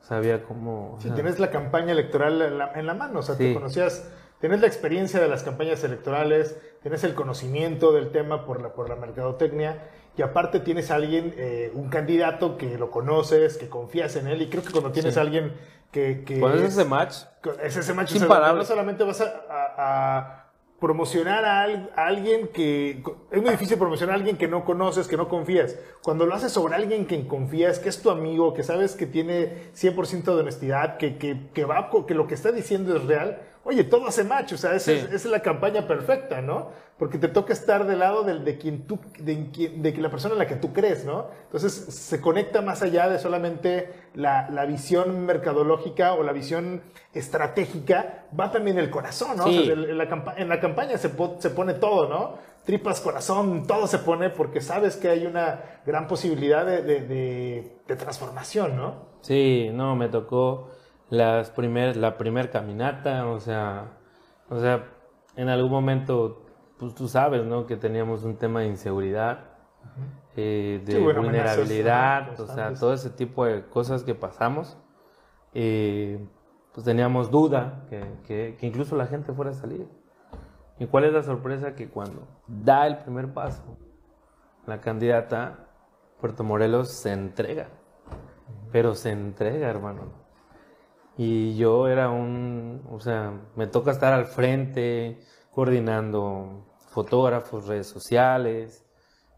sabía cómo... Si tienes la campaña electoral en la, mano, o sea, te conocías, tienes la experiencia de las campañas electorales, tienes el conocimiento del tema por la, por la mercadotecnia y aparte tienes a alguien, eh, un candidato que lo conoces, que confías en él y creo que cuando tienes a alguien que... que es ese match. Es ese match. no solamente vas a, promocionar a, alguien que... Es muy difícil promocionar a alguien que no conoces, que no confías. Cuando lo haces sobre alguien que confías, que es tu amigo, que sabes que tiene 100% de honestidad, que, que, que, va, que lo que está diciendo es real, oye, todo hace match. O sea, esa, es, la campaña perfecta, ¿no? Porque te toca estar del lado de, de quien tú, de, de, la persona en la que tú crees, ¿no? Entonces se conecta más allá de solamente la, la visión mercadológica o la visión estratégica, va también el corazón, ¿no? O sea, en, la en, la campaña se, se pone todo, ¿no? Tripas, corazón, todo se pone porque sabes que hay una gran posibilidad de, de transformación, ¿no? Sí, no, me tocó las primer, la primera caminata, o sea, o sea, en algún momento pues tú sabes, ¿no? Que teníamos un tema de inseguridad, eh, de vulnerabilidad, o sea, todo ese tipo de cosas que pasamos. Eh, pues teníamos duda que, que, incluso la gente fuera a salir. ¿Y cuál es la sorpresa? Que cuando da el primer paso, la candidata Puerto Morelos se entrega. Pero se entrega, hermano. Y yo era un, o sea, me toca estar al frente, coordinando fotógrafos, redes sociales,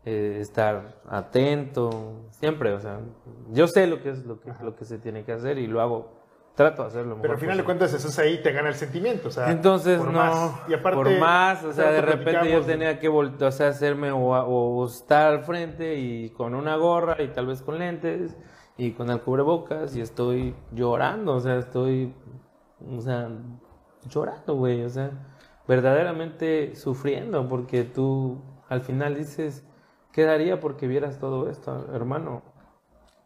eh, estar atento, siempre, o sea, yo sé lo que es lo que, lo que se tiene que hacer y lo hago, trato de hacerlo. Pero al final de cuentas eso es ahí, te gana el sentimiento, o sea, entonces no, y aparte, por más, o sea, de repente yo tenía que o sea, hacerme o, o estar al frente y con una gorra y tal vez con lentes y con el cubrebocas y estoy llorando, o sea, estoy, o sea, llorando, güey, o sea, verdaderamente sufriendo porque tú al final dices, ¿qué daría porque vieras todo esto, hermano?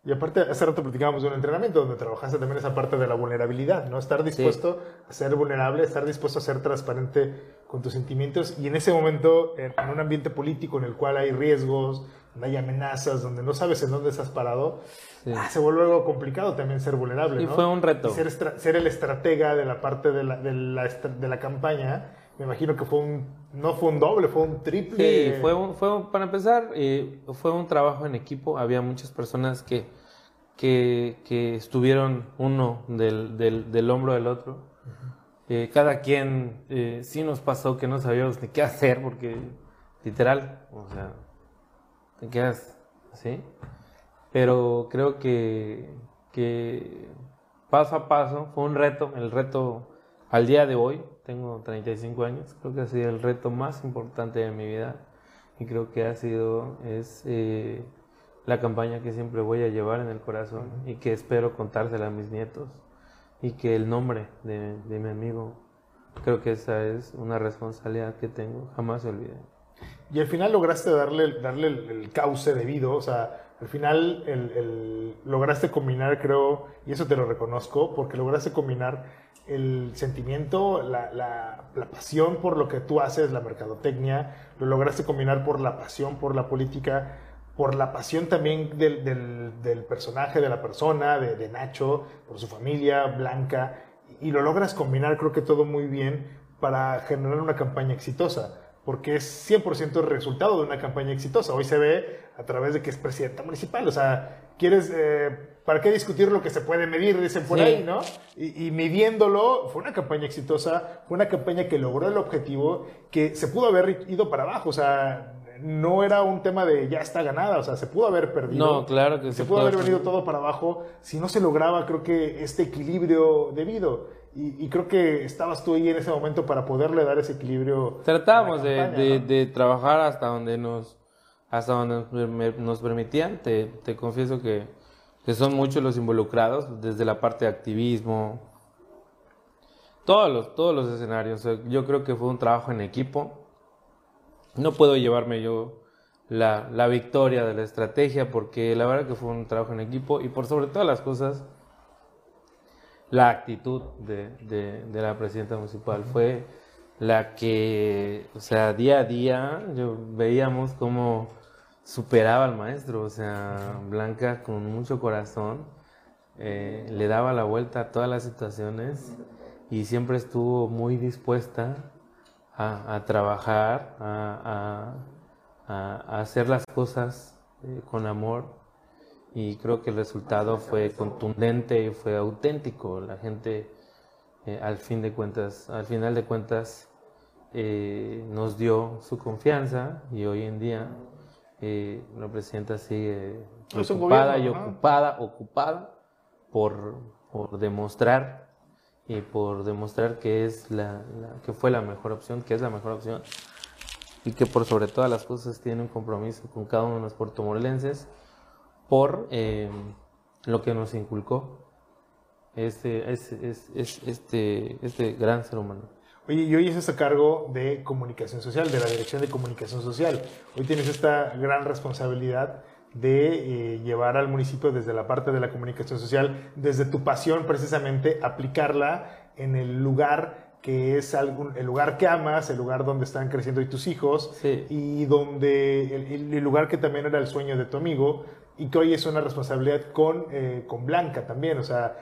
Y aparte, hace rato platicábamos de un entrenamiento donde trabajaste también esa parte de la vulnerabilidad, ¿no? Estar dispuesto a ser vulnerable, estar dispuesto a ser transparente con tus sentimientos y en ese momento, en, un ambiente político en el cual hay riesgos, donde hay amenazas, donde no sabes en dónde estás parado, ah, se vuelve algo complicado también ser vulnerable, y fue un reto. ser, ser, el estratega de la parte de la, de la, de la campaña, me imagino que fue un, no fue un doble, fue un triple. Sí, fue, un, fue para empezar, eh, fue un trabajo en equipo. Había muchas personas que, que, que estuvieron uno del, del, del, hombro del otro. Eh, cada quien eh, sí nos pasó que no sabíamos ni qué hacer porque literal, o sea, te quedas así. Pero creo que, que paso a paso fue un reto, el reto al día de hoy, tengo 35 años, creo que ha sido el reto más importante de mi vida y creo que ha sido, es la campaña que siempre voy a llevar en el corazón y que espero contársela a mis nietos y que el nombre de, de mi amigo, creo que esa es una responsabilidad que tengo, jamás se olvide. Y al final lograste darle, darle el, el cauce debido, o sea, al final lograste combinar, creo, y eso te lo reconozco, porque lograste combinar el sentimiento, la, pasión por lo que tú haces, la mercadotecnia, lo lograste combinar por la pasión por la política, por la pasión también del personaje, de la persona, de, de, Nacho, por su familia, Blanca, y lo logras combinar, creo que todo muy bien, para generar una campaña exitosa porque es 100% el resultado de una campaña exitosa. Hoy se ve a través de que es presidenta municipal. O sea, quieres, eh, ¿para qué discutir lo que se puede medir? Dicen por sí. ahí, ¿no? Y, y, midiéndolo, fue una campaña exitosa, fue una campaña que logró el objetivo, que se pudo haber ido para abajo. O sea, no era un tema de ya está ganada, o sea, se pudo haber perdido. No, claro que se, se pudo haber venido todo para abajo si no se lograba, creo que, este equilibrio debido. Y, y, creo que estabas tú ahí en ese momento para poderle dar ese equilibrio. Tratamos de, de, ¿no? de, trabajar hasta donde nos, hasta donde nos permitían. Te, te confieso que, que, son muchos los involucrados, desde la parte de activismo, todos los, todos los escenarios. Yo creo que fue un trabajo en equipo. No puedo llevarme yo la, la victoria de la estrategia porque la verdad que fue un trabajo en equipo y por sobre todas las cosas la actitud de, de, de, la presidenta municipal fue la que, o sea, día a día yo veíamos cómo superaba al maestro, o sea, Blanca con mucho corazón eh, le daba la vuelta a todas las situaciones y siempre estuvo muy dispuesta a, trabajar, a, hacer las cosas eh, con amor y creo que el resultado fue contundente y fue auténtico. La gente, eh, al fin de cuentas, al final de cuentas, nos dio su confianza y hoy en día eh, la presidenta sigue ocupada y ocupada, ocupada por, por demostrar y por demostrar que es la, la, que fue la mejor opción, que es la mejor opción y que por sobre todas las cosas tiene un compromiso con cada uno de los puertomorelenses por eh, lo que nos inculcó este, este, este, este gran ser humano. Oye, y hoy estás a cargo de comunicación social, de la Dirección de Comunicación Social. Hoy tienes esta gran responsabilidad de eh, llevar al municipio desde la parte de la comunicación social, desde tu pasión precisamente, aplicarla en el lugar que es algún, el lugar que amas, el lugar donde están creciendo hoy tus hijos sí. y donde el, el, lugar que también era el sueño de tu amigo, y que hoy es una responsabilidad con, eh, con Blanca también, o sea,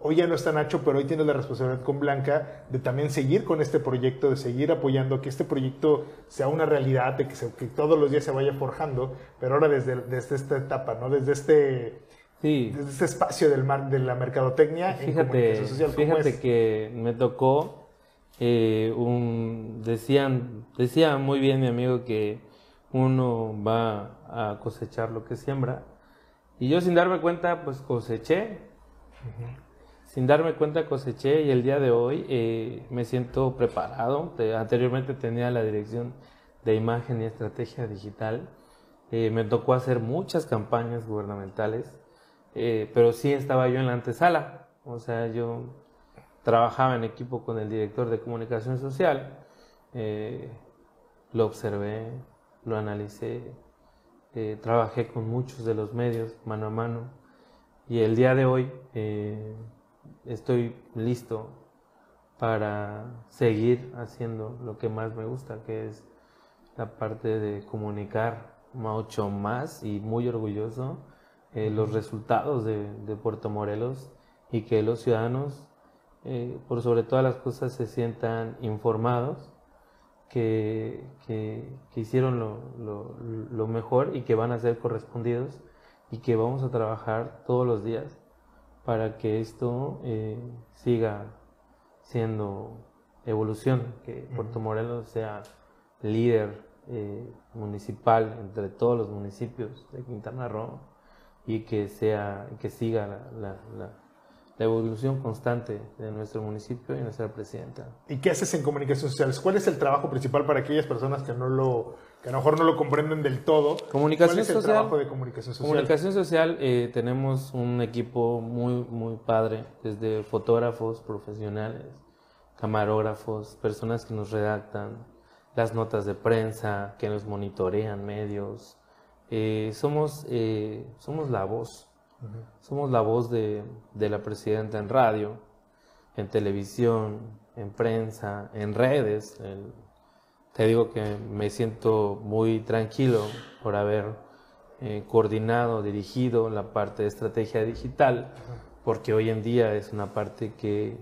hoy ya no está Nacho, pero hoy tienes la responsabilidad con Blanca de también seguir con este proyecto, de seguir apoyando que este proyecto sea una realidad, de que, se, que todos los días se vaya forjando, pero ahora desde, desde esta etapa, ¿no? Desde este, sí. desde este espacio del mar, de la mercadotecnia fíjate, en comunicación social. Fíjate que me tocó, eh, un, decían, decía muy bien mi amigo que uno va a cosechar lo que siembra, y yo sin darme cuenta, pues coseché. Uh -huh. Sin darme cuenta coseché y el día de hoy eh, me siento preparado. Anteriormente tenía la dirección de imagen y estrategia digital. Eh, me tocó hacer muchas campañas gubernamentales, eh, pero sí estaba yo en la antesala. O sea, yo trabajaba en equipo con el director de comunicación social. Lo observé, lo analicé, trabajé con muchos de los medios mano a mano y el día de hoy estoy listo para seguir haciendo lo que más me gusta, que es la parte de comunicar. Mucho más y muy orgulloso eh, los resultados de, de, Puerto Morelos y que los ciudadanos, eh, por sobre todas las cosas, se sientan informados que, que, que hicieron lo, lo, lo, mejor y que van a ser correspondidos y que vamos a trabajar todos los días para que esto eh, siga siendo evolución, que Puerto Morelos sea líder eh, municipal entre todos los municipios de Quintana Roo y que sea que siga la, la, la la evolución constante de nuestro municipio y nuestra presidenta. ¿Y qué haces en comunicación social? ¿Cuál es el trabajo principal para aquellas personas que no lo, que a lo mejor no lo comprenden del todo. Comunicación ¿Cuál es el social. trabajo de comunicación social? Comunicación social, eh, tenemos un equipo muy, muy padre, desde fotógrafos profesionales, camarógrafos, personas que nos redactan, las notas de prensa, que nos monitorean medios. Eh, somos, eh, somos la voz, somos la voz de, de la presidenta en radio, en televisión, en prensa, en redes. El- te digo que me siento muy tranquilo por haber eh, coordinado, dirigido la parte de estrategia digital, porque hoy en día es una parte que,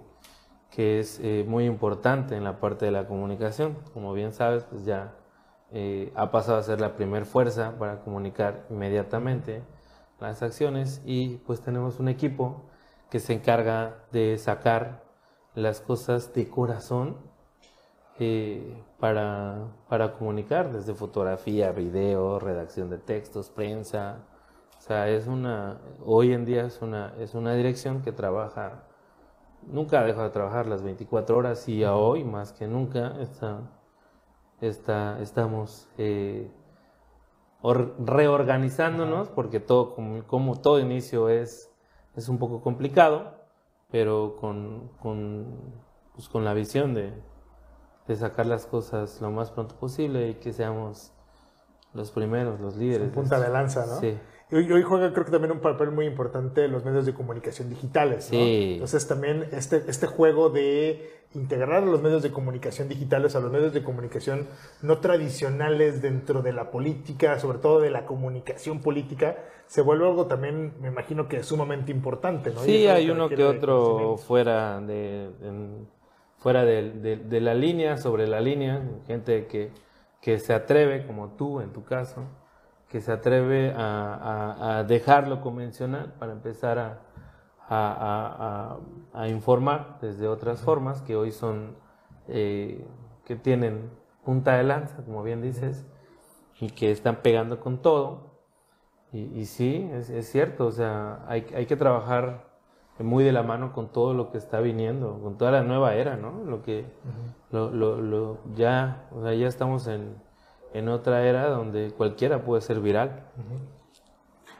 que es eh, muy importante en la parte de la comunicación. Como bien sabes, pues ya eh, ha pasado a ser la primer fuerza para comunicar inmediatamente las acciones y pues tenemos un equipo que se encarga de sacar las cosas de corazón eh, para, para comunicar desde fotografía, video, redacción de textos, prensa. O sea, es una, hoy en día es una, es una dirección que trabaja, nunca deja de trabajar las 24 horas y a hoy más que nunca está, está, estamos eh, or- reorganizándonos porque todo, como, como todo inicio es, es un poco complicado, pero con, con, pues, con la visión de, de sacar las cosas lo más pronto posible y que seamos los primeros, los líderes. punta de lanza, ¿no? Sí. Y hoy, hoy juega creo que también un papel muy importante los medios de comunicación digitales, ¿no? Sí. Entonces también este, este juego de integrar a los medios de comunicación digitales a los medios de comunicación no tradicionales dentro de la política, sobre todo de la comunicación política, se vuelve algo también, me imagino que sumamente importante, ¿no? Sí, hay uno que otro fuera de, en- fuera de, de- de la línea, sobre la línea, gente que, que se atreve, como tú en tu caso, que se atreve a, a- a dejar lo convencional para empezar a, a- informar desde otras formas que hoy son, eh, que tienen punta de lanza, como bien dices, y que están pegando con todo. Y, y sí, es, es cierto, o sea, hay, hay que trabajar muy de la mano con todo lo que está viniendo, con toda la nueva era, ¿no? Lo que, lo, lo, lo- ya, o sea, ya estamos en, en otra era donde cualquiera puede ser viral.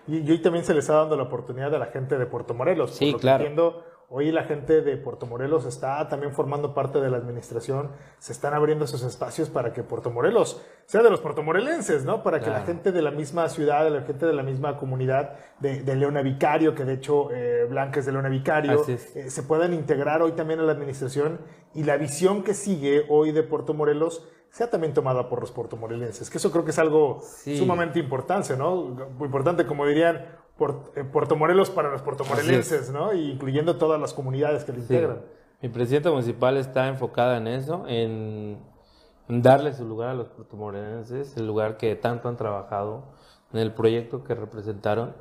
Y, y hoy también se les está dando la oportunidad a la gente de Puerto Morelos. Sí, Por lo que claro. entiendo, hoy la gente de Puerto Morelos está también formando parte de la administración. Se están abriendo esos espacios para que Puerto Morelos sea de los puertomorelenses, ¿no? Para que la gente de la misma ciudad, de la gente de la misma comunidad de, de Leona Vicario, que de hecho eh, Blanca es de Leona Vicario, eh, se puedan integrar hoy también a la administración y la visión que sigue hoy de Puerto Morelos sea también tomada por los puertomorelenses, que eso creo que es algo Sí. sumamente importante, ¿no? Importante, como dirían, Puerto Morelos para los puertomorelenses, ¿no? Y incluyendo todas las comunidades que lo Sí. integran. Mi presidenta municipal está enfocada en eso, en, darle su lugar a los puertomorenses, el lugar que tanto han trabajado en el proyecto que representaron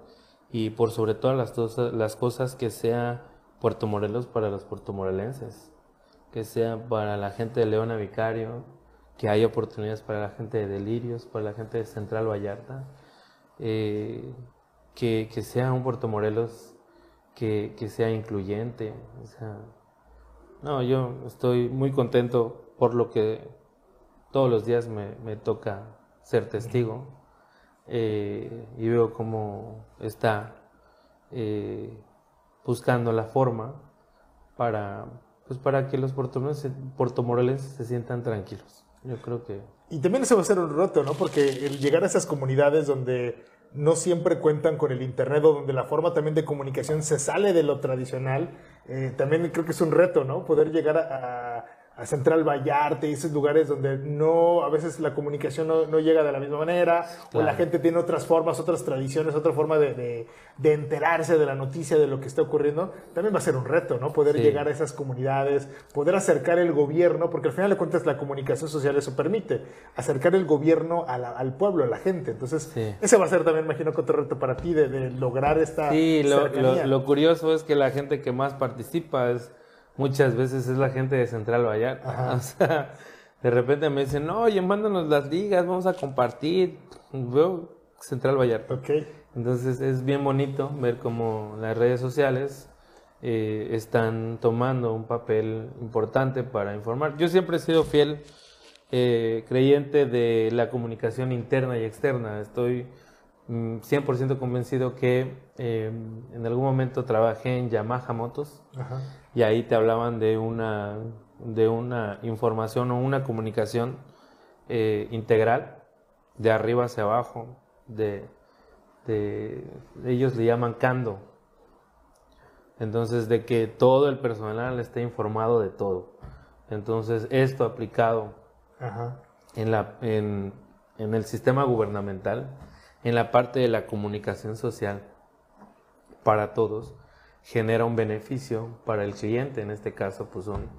y por sobre todas las, cosas- las cosas que sea Puerto Morelos para los puertomorelenses, que sea para la gente de Leona Vicario, que haya oportunidades para la gente de Delirios, para la gente de Central Vallarta, eh, que, que sea un Puerto Morelos que, que sea incluyente, no, yo estoy muy contento por lo que todos los días me, me toca ser testigo eh, y veo cómo está eh, buscando la forma para, pues para que los puertomorelenses, se sientan tranquilos. Yo creo que Y también ese va a ser un reto, ¿no? Porque el llegar a esas comunidades donde no siempre cuentan con el Internet o donde la forma también de comunicación se sale de lo tradicional, eh, también creo que es un reto, ¿no? Poder llegar a, a- a Central Vallarta y esos lugares donde no, a veces la comunicación no, no llega de la misma manera, o la gente tiene otras formas, otras tradiciones, otra forma de, de- de enterarse de la noticia, de lo que está ocurriendo, también va a ser un reto, ¿no? Poder Sí. llegar a esas comunidades, poder acercar el gobierno, porque al final de cuentas la comunicación social eso permite, acercar el gobierno a la- al pueblo, a la gente. Entonces, Sí. ese va a ser también, imagino, otro reto para ti, de, de lograr esta Sí, lo- lo curioso es que la gente que más participa es muchas veces es la gente de Central Vallarta. Ajá. O sea, de repente me dicen, oye, mándanos las ligas, vamos a compartir. Veo Central Vallarta. Ok. Entonces es bien bonito ver cómo las redes sociales eh, están tomando un papel importante para informar. Yo siempre he sido fiel eh, creyente de la comunicación interna y externa. Estoy mm, 100% convencido que eh, en algún momento trabajé en Yamaha Motos Ajá. Y ahí te hablaban de una, de una información o una comunicación eh, integral, de arriba hacia abajo, de, de- ellos le llaman Kando. Entonces, de que todo el personal esté informado de todo. Entonces, esto aplicado Ajá. en, la, en, en el sistema gubernamental, en la parte de la comunicación social para todos, genera un beneficio para el cliente. En este caso, pues son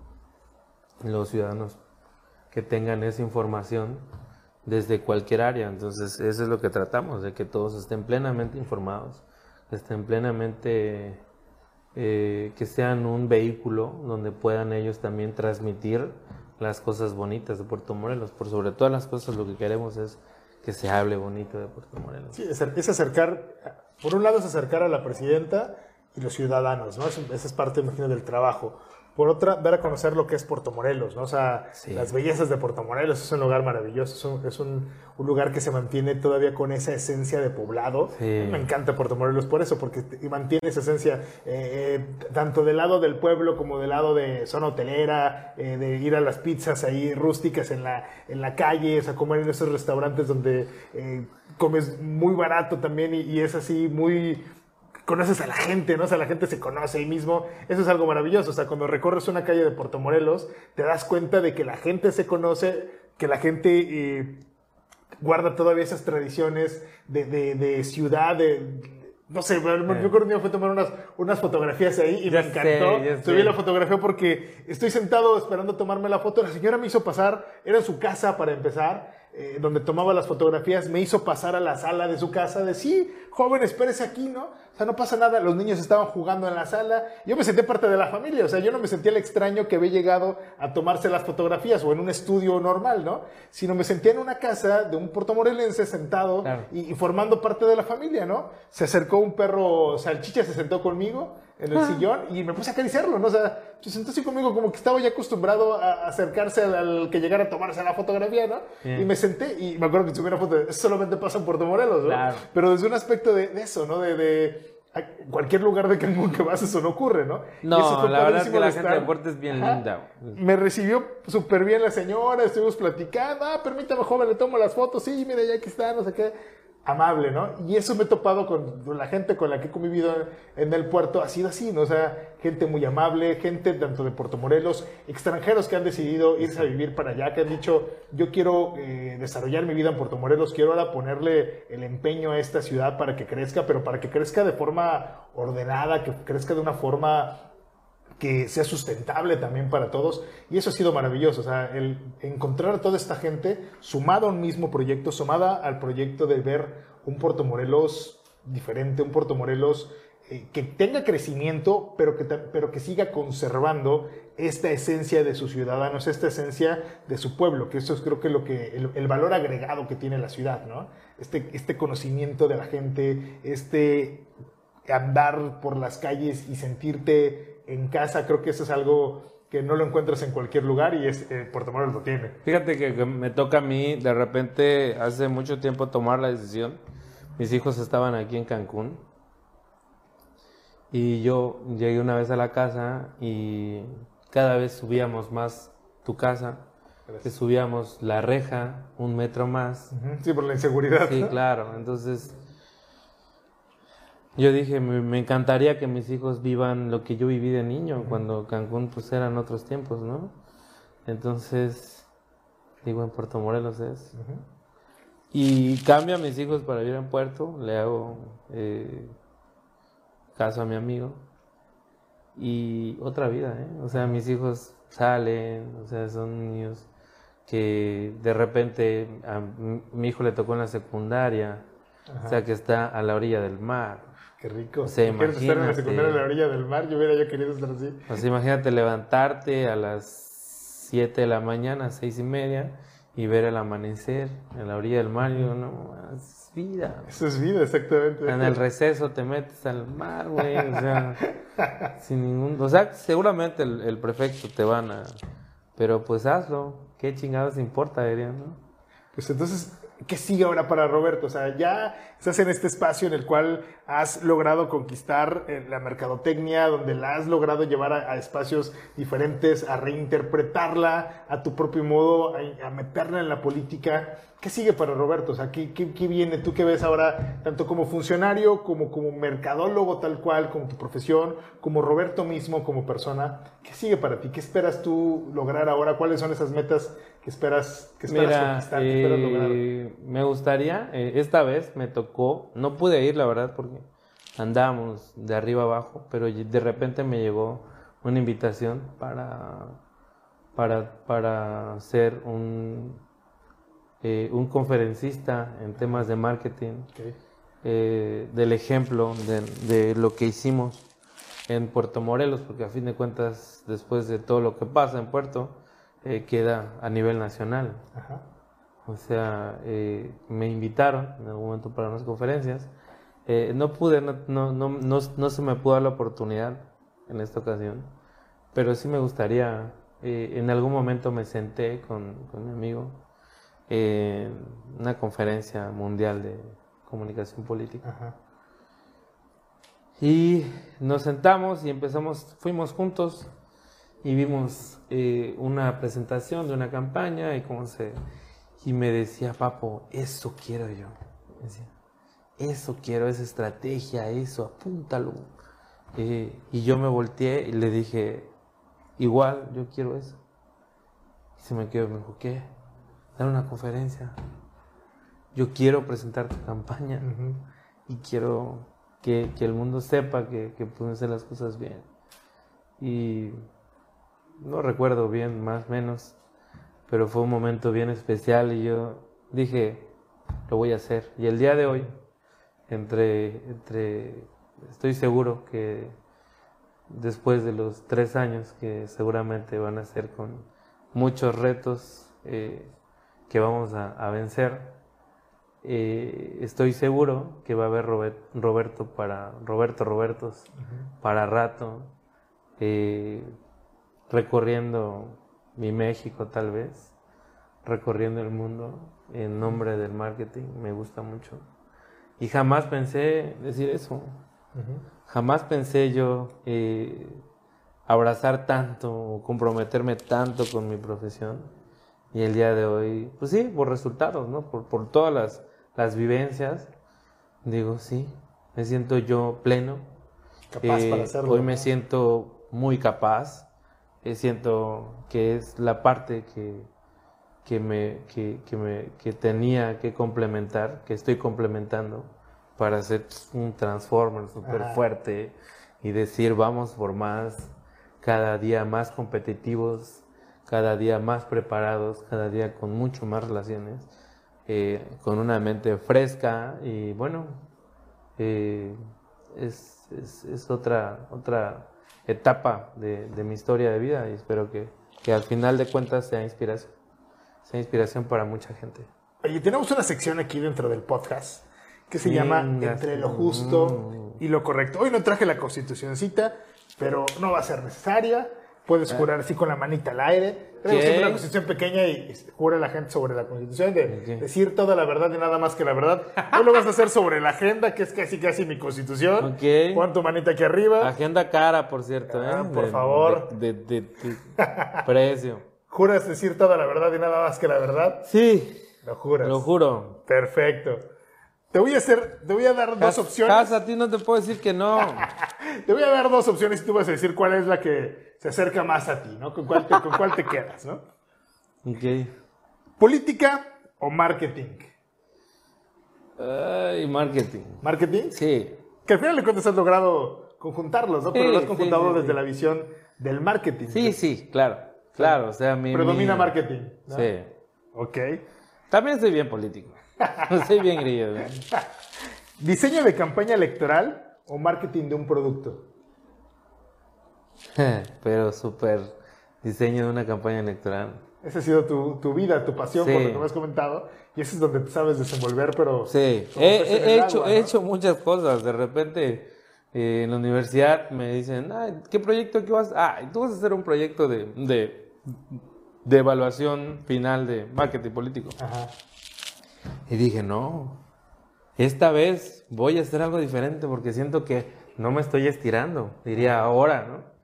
los ciudadanos que tengan esa información desde cualquier área. Entonces, eso es lo que tratamos, de que todos estén plenamente informados, estén plenamente, eh, que sean un vehículo donde puedan ellos también transmitir las cosas bonitas de Puerto Morelos. Por sobre todas las cosas, lo que queremos es que se hable bonito de Puerto Morelos. Sí, es, acercar, por un lado es acercar a la presidenta y los ciudadanos, ¿no? Esa es parte, imagino, del trabajo. Por otra, dar a conocer lo que es Puerto Morelos, ¿no? O sea, Sí. las bellezas de Puerto Morelos. Es un lugar maravilloso, es un, es un- un lugar que se mantiene todavía con esa esencia de poblado. Sí. Me encanta Puerto Morelos por eso, porque mantiene esa esencia eh, eh, tanto del lado del pueblo como del lado de zona hotelera, eh, de ir a las pizzas ahí rústicas en la, en la calle, o sea, comer en esos restaurantes donde eh, comes muy barato también y, y es así muy... Conoces a la gente, ¿no? O sea, la gente se conoce ahí mismo. Eso es algo maravilloso. O sea, cuando recorres una calle de Puerto Morelos, te das cuenta de que la gente se conoce, que la gente eh, guarda todavía esas tradiciones de, de- de ciudad, de, no sé, me- yo creo que a tomar unas, unas fotografías ahí y Ya me sé, encantó. ya Subí sé. la fotografía porque estoy sentado esperando tomarme la foto. La señora me hizo pasar, era en su casa para empezar, eh, donde tomaba las fotografías, me hizo pasar a la sala de su casa, de sí, joven, espérese aquí, ¿no? O sea, no pasa nada, los niños estaban jugando en la sala, yo me sentí parte de la familia, o sea, yo no me sentía el extraño que había llegado a tomarse las fotografías o en un estudio normal, ¿no? Sino me sentía en una casa de un puertomorelense sentado Claro. y, y formando parte de la familia, ¿no? Se acercó un perro salchicha, se sentó conmigo en el sillón y me puse a acariciarlo, ¿no? O sea, se sentó así conmigo como que estaba ya acostumbrado a acercarse al, al que llegara a tomarse la fotografía, ¿no? Bien. Y me senté y me acuerdo que subí una foto, de, solamente pasa en Puerto Morelos, ¿no? Claro. Pero desde un aspecto de, de eso, ¿no? De, de cualquier lugar de Cancún que vas eso no ocurre, ¿no? Y eso No, la verdad es que la gente de Puerto es bien Ajá. linda. Me recibió súper bien la señora, estuvimos platicando, ah, permítame joven, le tomo las fotos, sí, mira, ya aquí está, no sé qué. Amable, ¿no? Y eso me he topado con la gente con la que he convivido en el puerto, ha sido así, ¿no? O sea, gente muy amable, gente tanto de Puerto Morelos, extranjeros que han decidido irse a vivir para allá, que han dicho, yo quiero eh, desarrollar mi vida en Puerto Morelos, quiero ahora ponerle el empeño a esta ciudad para que crezca, pero para que crezca de forma ordenada, que crezca de una forma que sea sustentable también para todos. Y eso ha sido maravilloso. O sea, el encontrar a toda esta gente sumada a un mismo proyecto, sumada al proyecto de ver un Puerto Morelos diferente, un Puerto Morelos eh, que tenga crecimiento, pero que, pero que siga conservando esta esencia de sus ciudadanos, esta esencia de su pueblo, que eso es creo que lo que el, el valor agregado que tiene la ciudad, ¿no? Este, este conocimiento de la gente, este andar por las calles y sentirte en casa, creo que eso es algo que no lo encuentras en cualquier lugar y es eh, Puerto Morelos lo tiene. Fíjate que, que me toca a mí de repente hace mucho tiempo tomar la decisión. Mis hijos estaban aquí en Cancún y yo llegué una vez a la casa y cada vez subíamos más tu casa, que subíamos la reja un metro más. Sí, por la inseguridad. Sí, claro. Entonces, yo dije, me, me encantaría que mis hijos vivan lo que yo viví de niño, cuando Cancún pues eran otros tiempos, ¿no? Entonces, digo, en Puerto Morelos es. Y cambio a mis hijos para vivir en Puerto, le hago eh, caso a mi amigo. Y otra vida, ¿eh? O sea, mis hijos salen, o sea, son niños que de repente a mi mi hijo le tocó en la secundaria, o sea, que está a la orilla del mar. Qué rico. O sea, ¿Quieres estar en la secundaria en la orilla del mar? Yo hubiera yo querido estar así. Sea, imagínate levantarte a las 7 de la mañana, seis y media, y ver el amanecer en la orilla del mar. Y yo, no, es vida. Eso es vida, exactamente. En el receso te metes al mar, güey, o sea, sin ningún... O sea, seguramente el, el prefecto te van a... Pero pues hazlo, ¿qué chingados importa, dirían, no? Pues entonces, ¿qué sigue ahora para Roberto? O sea, ya estás en este espacio en el cual has logrado conquistar eh, la mercadotecnia, donde la has logrado llevar a, a espacios diferentes, a reinterpretarla a tu propio modo, a, a meterla en la política. ¿Qué sigue para Roberto? O sea, ¿qué, qué, qué viene? ¿Tú qué ves ahora, tanto como funcionario, como como mercadólogo tal cual, como tu profesión, como Roberto mismo, como persona? ¿Qué sigue para ti? ¿Qué esperas tú lograr ahora? ¿Cuáles son esas metas que esperas, que esperas Mira, conquistar, que esperas lograr? eh, me gustaría, eh, esta vez me tocó, no pude ir la verdad porque andábamos de arriba abajo, pero de repente me llegó una invitación para, para, para ser un, eh, un conferencista en temas de marketing, eh, del ejemplo de, de lo que hicimos en Puerto Morelos, porque a fin de cuentas, después de todo lo que pasa en Puerto, eh, queda a nivel nacional. Ajá. O sea, eh, me invitaron en algún momento para unas conferencias. Eh, no pude, no, no, no, no, se me pudo dar la oportunidad en esta ocasión, pero sí me gustaría. eh, en algún momento me senté con, con mi amigo en una conferencia mundial de comunicación política. Ajá. Y nos sentamos y empezamos, fuimos juntos y vimos una presentación de una campaña y cómo se... Y me decía, papo, eso quiero yo. Decía, eso quiero, esa estrategia, eso, apúntalo. Eh, y yo me volteé y le dije, igual, yo quiero eso. Y se me quedó, me dijo, ¿qué? Dar una conferencia. Yo quiero presentar tu campaña y quiero que, que el mundo sepa que, que pueden hacer las cosas bien. Y no recuerdo bien, más o menos, pero fue un momento bien especial y yo dije, lo voy a hacer. Y el día de hoy, entre, entre estoy seguro que después de los tres años que seguramente van a ser con muchos retos eh, que vamos a, a vencer, eh, estoy seguro que va a haber Robert- Roberto para Roberto Robertos para rato eh, recorriendo mi México tal vez recorriendo el mundo en nombre del marketing me gusta mucho y jamás pensé decir eso jamás pensé yo eh, abrazar tanto o comprometerme tanto con mi profesión y el día de hoy, pues sí, por resultados, ¿no? Por, por todas las, las vivencias, digo, sí, me siento yo pleno. Capaz Eh, para hacerlo. Hoy me siento muy capaz, eh, siento que es la parte que, que, me, que, que me, que tenía que complementar, que estoy complementando para ser un transformer súper fuerte y decir vamos por más, cada día más competitivos, cada día más preparados, cada día con mucho más relaciones, eh, con una mente fresca y bueno, eh, es, es- es otra, otra etapa de, de mi historia de vida y espero que, que al final de cuentas sea inspiración, sea inspiración para mucha gente. Oye, tenemos una sección aquí dentro del podcast que se Sí, llama Entre lo justo Mm. y lo correcto. Hoy no traje la constitucioncita, pero no va a ser necesaria. Puedes jurar así con la manita al aire. Tenemos siempre una constitución pequeña y jura la gente sobre la constitución de decir toda la verdad y nada más que la verdad. Hoy lo vas a hacer sobre la agenda, que es casi casi mi constitución. Ok. Pon tu manita aquí arriba. Agenda cara, por cierto. ¿eh? Ah, por De- favor. De, de- de- precio. ¿Juras decir toda la verdad y nada más que la verdad? Sí, Lo juras. lo juro. Perfecto. Te voy a hacer, te voy a dar dos Has- opciones. Has, a ti no te puedo decir que no. Te voy a dar dos opciones y tú vas a decir cuál es la que se acerca más a ti, ¿no? Con cuál te, con cuál te quedas, ¿no? ok. ¿Política o marketing? Ay, marketing. ¿Marketing? Sí. Que al final de cuentas has logrado conjuntarlos, ¿no? Pero Sí, lo has conjuntado sí, desde la visión del marketing. Sí, sí, claro. Claro, o sea, mi. Predomina mi- marketing. ¿no? Sí. Ok. También soy bien político. soy bien grillo. ¿Diseño de campaña electoral o marketing de un producto? Pero súper diseño de una campaña electoral. Esa ha sido tu, tu vida, tu pasión, Sí. por lo que me has comentado. Y eso es donde te sabes desenvolver, pero... Sí, he, el hecho, agua, he hecho muchas cosas. De repente eh, en la universidad me dicen, "Ay, ¿qué proyecto que vas? Ah, tú vas a hacer un proyecto de, de de evaluación final de marketing político. Ajá. Y dije, no, esta vez voy a hacer algo diferente porque siento que no me estoy estirando, diría ahora, ¿no?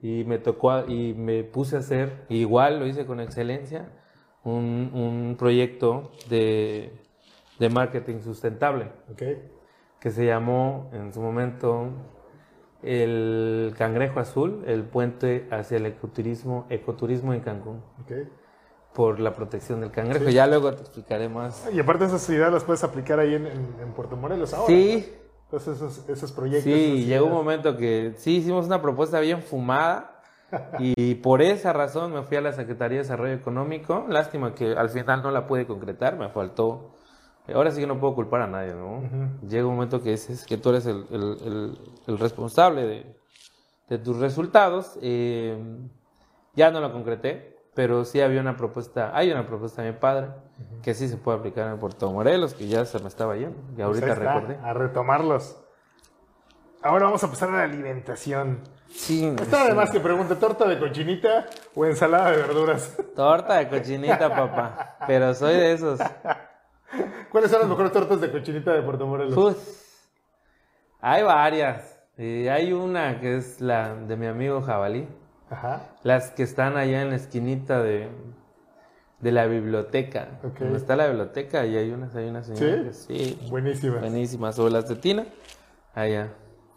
Y me tocó, y me puse a hacer, igual lo hice con excelencia, un, un proyecto de, de marketing sustentable Ok. que se llamó en su momento el Cangrejo Azul, el puente hacia el ecoturismo, ecoturismo en Cancún, Ok. Por la protección del cangrejo. Ya luego te explicaré más. Y aparte esas ideas las puedes aplicar ahí en, en- en Puerto Morelos ahora. Sí, ¿no? Entonces esos, esos proyectos. sí, llegó un momento que sí hicimos una propuesta bien fumada y por esa razón me fui a la Secretaría de Desarrollo Económico. Lástima que al final no la pude concretar, me faltó. Ahora sí que no puedo culpar a nadie, ¿no? Llega un momento que dices que tú eres el, el- el- el responsable de, de tus resultados. eh, ya no lo concreté, pero sí había una propuesta, hay una propuesta de mi padre que sí se puede aplicar en Puerto Morelos, que ya se me estaba yendo, y Pues ahorita recordé. A retomarlos. Ahora vamos a pasar a la alimentación. Sí, Está además que pregunte, ¿torta de cochinita o ensalada de verduras? torta de cochinita, papá, pero soy de esos. ¿Cuáles son las mejores tortas de cochinita de Puerto Morelos? Pues, hay varias. Y hay una que es la de mi amigo Jabalí. Ajá. Las que están allá en la esquinita de, de la biblioteca. Donde está la biblioteca y hay unas, hay una señora que sí, Buenísimas. buenísima, sobre la cetina. Allá.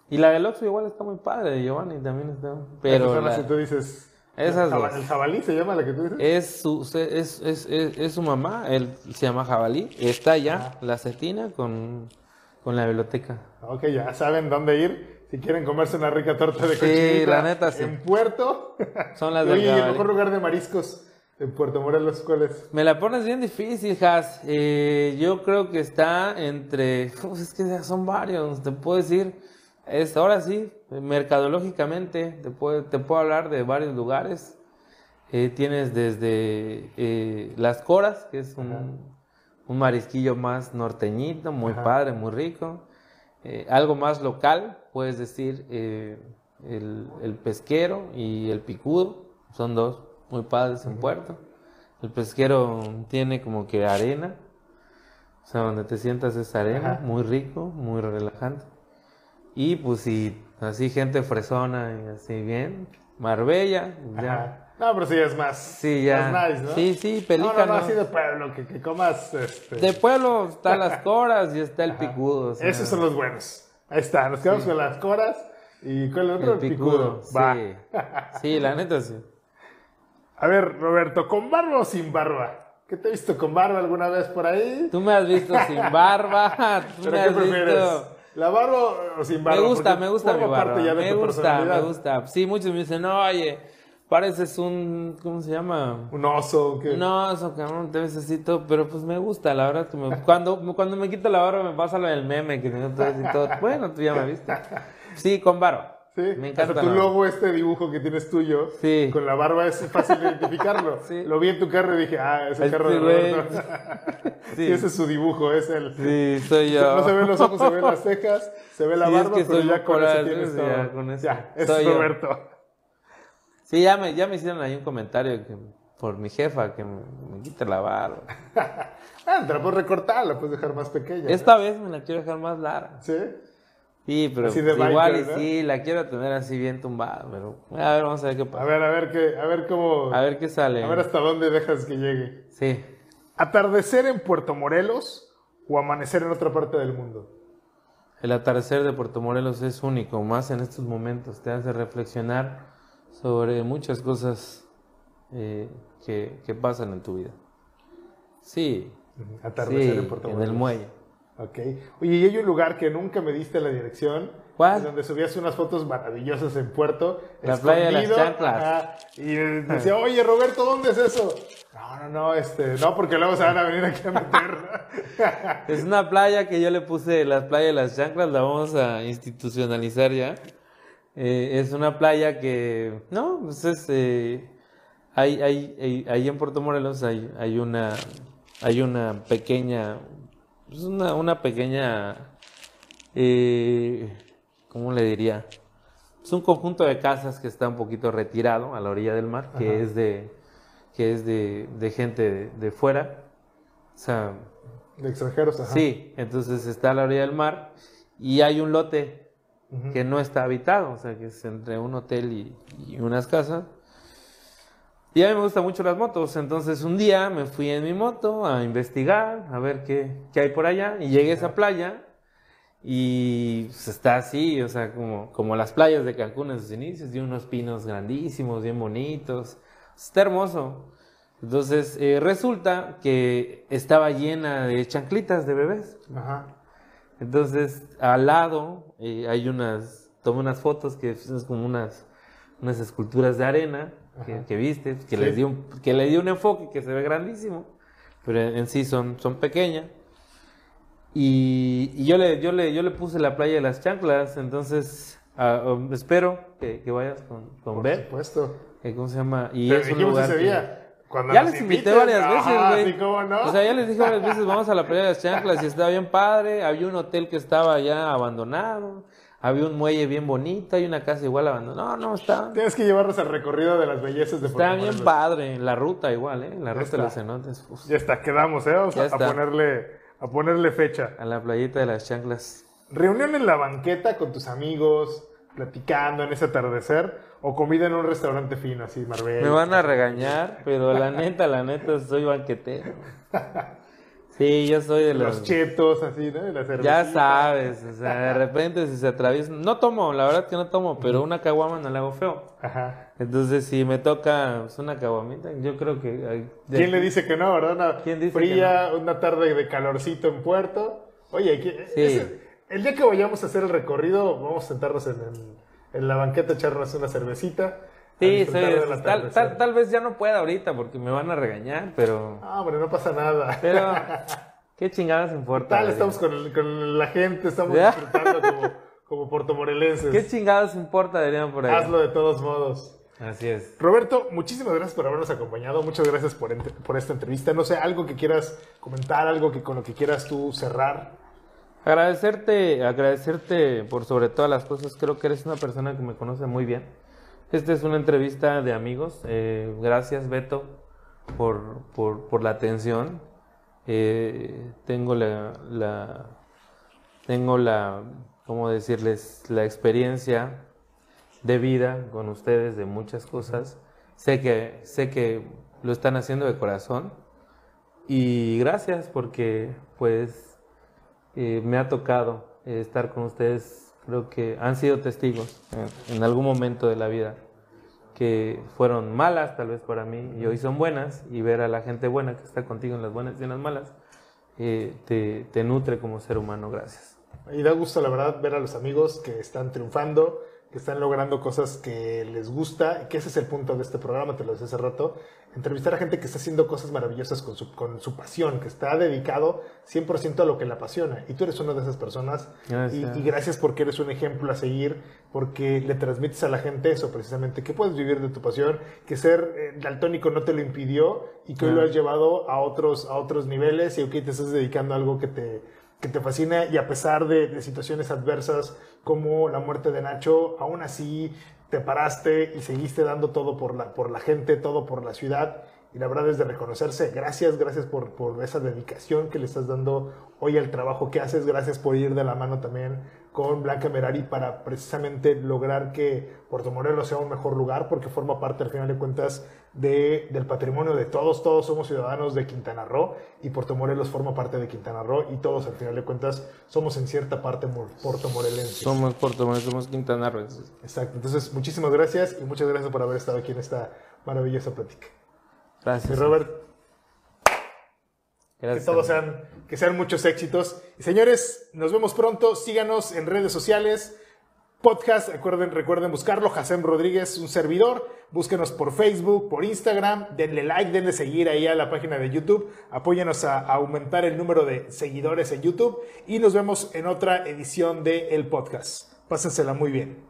Y la del Oxxo igual está muy padre, Giovanni también está. Esas Pero son las la- que tú dices. Esas dos. ¿El jabalí se llama la que tú dices? es, su, es, es, es, es su mamá, él se llama Jabalí. Está allá, la cetina, con, con la biblioteca. Ok, ya saben dónde ir si quieren comerse una rica torta de Sí, cochinita. la neta, sí. En Puerto. Son las del ¿y el mejor lugar de mariscos en Puerto Morelos cuál es? Me la pones bien difícil, Has. Eh, yo creo que está entre. Pues es que son varios, te puedo decir. Es, ahora sí, mercadológicamente, te puedo, te puedo hablar de varios lugares. Eh, tienes desde eh, Las Coras, que es un, un marisquillo más norteñito, muy Ajá. padre, muy rico. Eh, algo más local, puedes decir eh, el, el pesquero y el picudo, son dos muy padres en Puerto. El pesquero tiene como que arena, o sea, donde te sientas es arena, Ajá. muy rico, muy relajante. Y pues si así gente fresona y así bien, Marbella, ya. Ajá. No, pero sí es más. Sí, ya. Más nice, ¿no? Sí, sí, No, no, pelícano. no, así de pueblo, que, que comas. Este... De pueblo está las coras y está el picudo. o sea, Esos son los buenos. Ahí está, nos quedamos con las coras. ¿Y es el otro? el picudo. Va. Sí. sí, la neta sí. A ver, Roberto, ¿con barba o sin barba? ¿Qué te he visto con barba alguna vez por ahí? Tú me has visto sin barba. Tú ¿Pero me qué has prefieres? visto. ¿La barba o sin barba? Me gusta, Porque me gusta mi barba. Me gusta, me gusta. Sí, muchos me dicen, oye, pareces un. ¿Cómo se llama? Un oso. que No, eso cabrón, te ves así todo, pero pues me gusta, la verdad que me, cuando, cuando me quito la barba me pasa lo del meme que tengo todo así todo. Bueno, tú ya me viste. Sí, con barba. Sí, Me encanta. Hasta tu la barba. logo, este dibujo que tienes tuyo, Sí. con la barba es fácil identificarlo. Sí. Lo vi en tu carro y dije, ah, es el carro de. Roberto. Sí. Ese es su dibujo, es el... Sí, soy yo. No se ven los ojos, se ven las cejas, se ve la Sí, es barba, que pero ya con eso tienes todo. con eso. Ya, ese Soy es yo. Sí, ya me, ya me hicieron ahí un comentario que, por mi jefa que me, me quite la barba. Ah, te la puedes recortar, la puedes dejar más pequeña. ¿no? Esta vez me la quiero dejar más larga. ¿Sí? Sí, pero de igual y sí, la quiero tener así bien tumbada, pero a ver, vamos a ver qué A pasa. ver, a ver qué, a ver cómo... A ver qué sale. a ver hasta dónde dejas que llegue. Sí. ¿Atardecer en Puerto Morelos o amanecer en otra parte del mundo? El atardecer de Puerto Morelos es único, más en estos momentos. Te hace reflexionar sobre muchas cosas eh, que, que pasan en tu vida. Sí, Atardecer sí, en Puerto en el muelle. Ok. Oye, y hay un lugar que nunca me diste la dirección. ¿Cuál? Donde subías unas fotos maravillosas en Puerto. La playa de las chanclas. ajá, y decía, oye, Roberto, ¿dónde es eso? No, no, no, este, no, porque luego se van a venir aquí a meter. Es una playa que yo le puse, las playas de las chanclas, la vamos a institucionalizar ya. Eh, es una playa que, no, pues es, eh, hay, hay, hay- ahí en Puerto Morelos hay, hay una, hay una pequeña, pues una, una pequeña, eh, ¿cómo le diría? Es un conjunto de casas que está un poquito retirado a la orilla del mar, que es de, que es de, de gente de, de fuera. O sea, De extranjeros, ajá. sí, entonces está a la orilla del mar y hay un lote Que no está habitado, o sea, que es entre un hotel y, y unas casas. Y a mí me gustan mucho las motos, entonces un día me fui en mi moto a investigar, a ver qué, qué hay por allá, y llegué a esa playa y pues, está así, o sea, como, como las playas de Cancún en sus inicios, de unos pinos grandísimos, bien bonitos, está hermoso. Entonces eh, resulta que estaba llena de chanclitas de bebés. Ajá. Entonces, al lado eh, hay unas, tomé unas fotos que es como unas, unas esculturas de arena que, que viste, que, Sí. les dio un, que le dio un enfoque que se ve grandísimo, pero en, en sí son, son pequeñas. Y, y yo, le, yo, le, yo le puse la playa de las chanclas, entonces um, espero que, que vayas con, con Por Beth, supuesto. que ¿cómo se llama? Y Pero es un lugar ese día. Cuando ya les invité varias veces, güey. no. O sea, ya les dije varias veces, vamos a la playa de las chanclas y estaba bien padre. Había un hotel que estaba ya abandonado. Había un muelle bien bonito. Hay una casa igual abandonada. No, no, está, Tienes que llevarnos al recorrido de las bellezas de está bien Morelos. padre. La ruta igual, ¿eh? La Ya ruta de los cenotes. uf. Ya está, quedamos, ¿eh? Vamos a, a ponerle, a ponerle fecha. A la playita de las chanclas. Reunión en la banqueta con tus amigos, platicando en ese atardecer, o comida en un restaurante fino, así, Marbella. Me van a regañar, pero la neta, la neta, soy banquetero. Sí, yo soy de Los los... chetos, así, ¿no? La Ya sabes, o sea, de repente si se atraviesan... No tomo, la verdad que no tomo, pero una caguama no le hago feo. Ajá. Entonces, si me toca pues, una caguamita, yo creo que... hay- ¿Quién le dice que no, verdad? Una ¿Quién dice fría, una tarde de calorcito en Puerto. Oye, ¿qui- Sí. ese- el día que vayamos a hacer el recorrido, vamos a sentarnos en, en- en la banqueta, echarnos una cervecita. Sí, soy- tal, tal, tal vez ya no pueda ahorita porque me van a regañar, pero... Ah, hombre, no pasa nada. Pero... ¿Qué chingadas importa? Tal, estamos con, con la gente, estamos Ya. disfrutando como, como portomorelenses. ¿Qué chingadas importa, Adrián, por ahí? Hazlo de todos modos. Así es. Roberto, muchísimas gracias por habernos acompañado. Muchas gracias por, por esta entrevista. No sé, algo que quieras comentar, algo que con lo que quieras tú cerrar. Agradecerte, agradecerte por sobre todas las cosas. Creo que eres una persona que me conoce muy bien. Esta es una entrevista de amigos. Eh, gracias, Beto, por, por, la atención. Eh, tengo la, la, tengo la, ¿cómo decirles? La experiencia de vida con ustedes de muchas cosas. Sé que, sé que lo están haciendo de corazón. Y gracias porque, pues, eh, me ha tocado eh, estar con ustedes. Creo que han sido testigos en algún momento de la vida que fueron malas tal vez para mí y hoy son buenas y ver a la gente buena que está contigo en las buenas y en las malas eh, te, te nutre como ser humano. Gracias. Y da gusto, la verdad, ver a los amigos que están triunfando, que están logrando cosas que les gusta, que ese es el punto de este programa, te lo decía hace rato, entrevistar a gente que está haciendo cosas maravillosas con su, con su pasión, que está dedicado 100% a lo que le apasiona. Y tú eres una de esas personas. Y, Gracias. y gracias porque eres un ejemplo a seguir, porque le transmites a la gente eso precisamente, que puedes vivir de tu pasión, que ser eh, daltónico no te lo impidió y que hoy lo has llevado a otros, a otros niveles y que te estás dedicando a algo que te, que te fascina y a pesar de, de situaciones adversas como la muerte de Nacho, aún así te paraste y seguiste dando todo por la, por la gente, todo por la ciudad. Y la verdad es de reconocerse. Gracias, gracias por, por esa dedicación que le estás dando hoy al trabajo que haces. Gracias por ir de la mano también con Blanca Merari para precisamente lograr que Puerto Morelos sea un mejor lugar porque forma parte al final de cuentas de, del patrimonio de todos. Todos somos ciudadanos de Quintana Roo y Puerto Morelos forma parte de Quintana Roo y todos al final de cuentas somos en cierta parte mor- portomorelenses. Somos Puerto Morelos, somos Quintana Roo. Exacto. Entonces, muchísimas gracias y muchas gracias por haber estado aquí en esta maravillosa plática. Gracias. Robert, que todos sean, que sean muchos éxitos. Y señores, nos vemos pronto. Síganos en redes sociales. Podcast, recuerden, recuerden buscarlo. Jacem Rodríguez, un servidor. Búsquenos por Facebook, por Instagram. Denle like, denle seguir ahí a la página de YouTube. Apóyenos a, a aumentar el número de seguidores en YouTube. Y nos vemos en otra edición de El Podcast. Pásensela muy bien.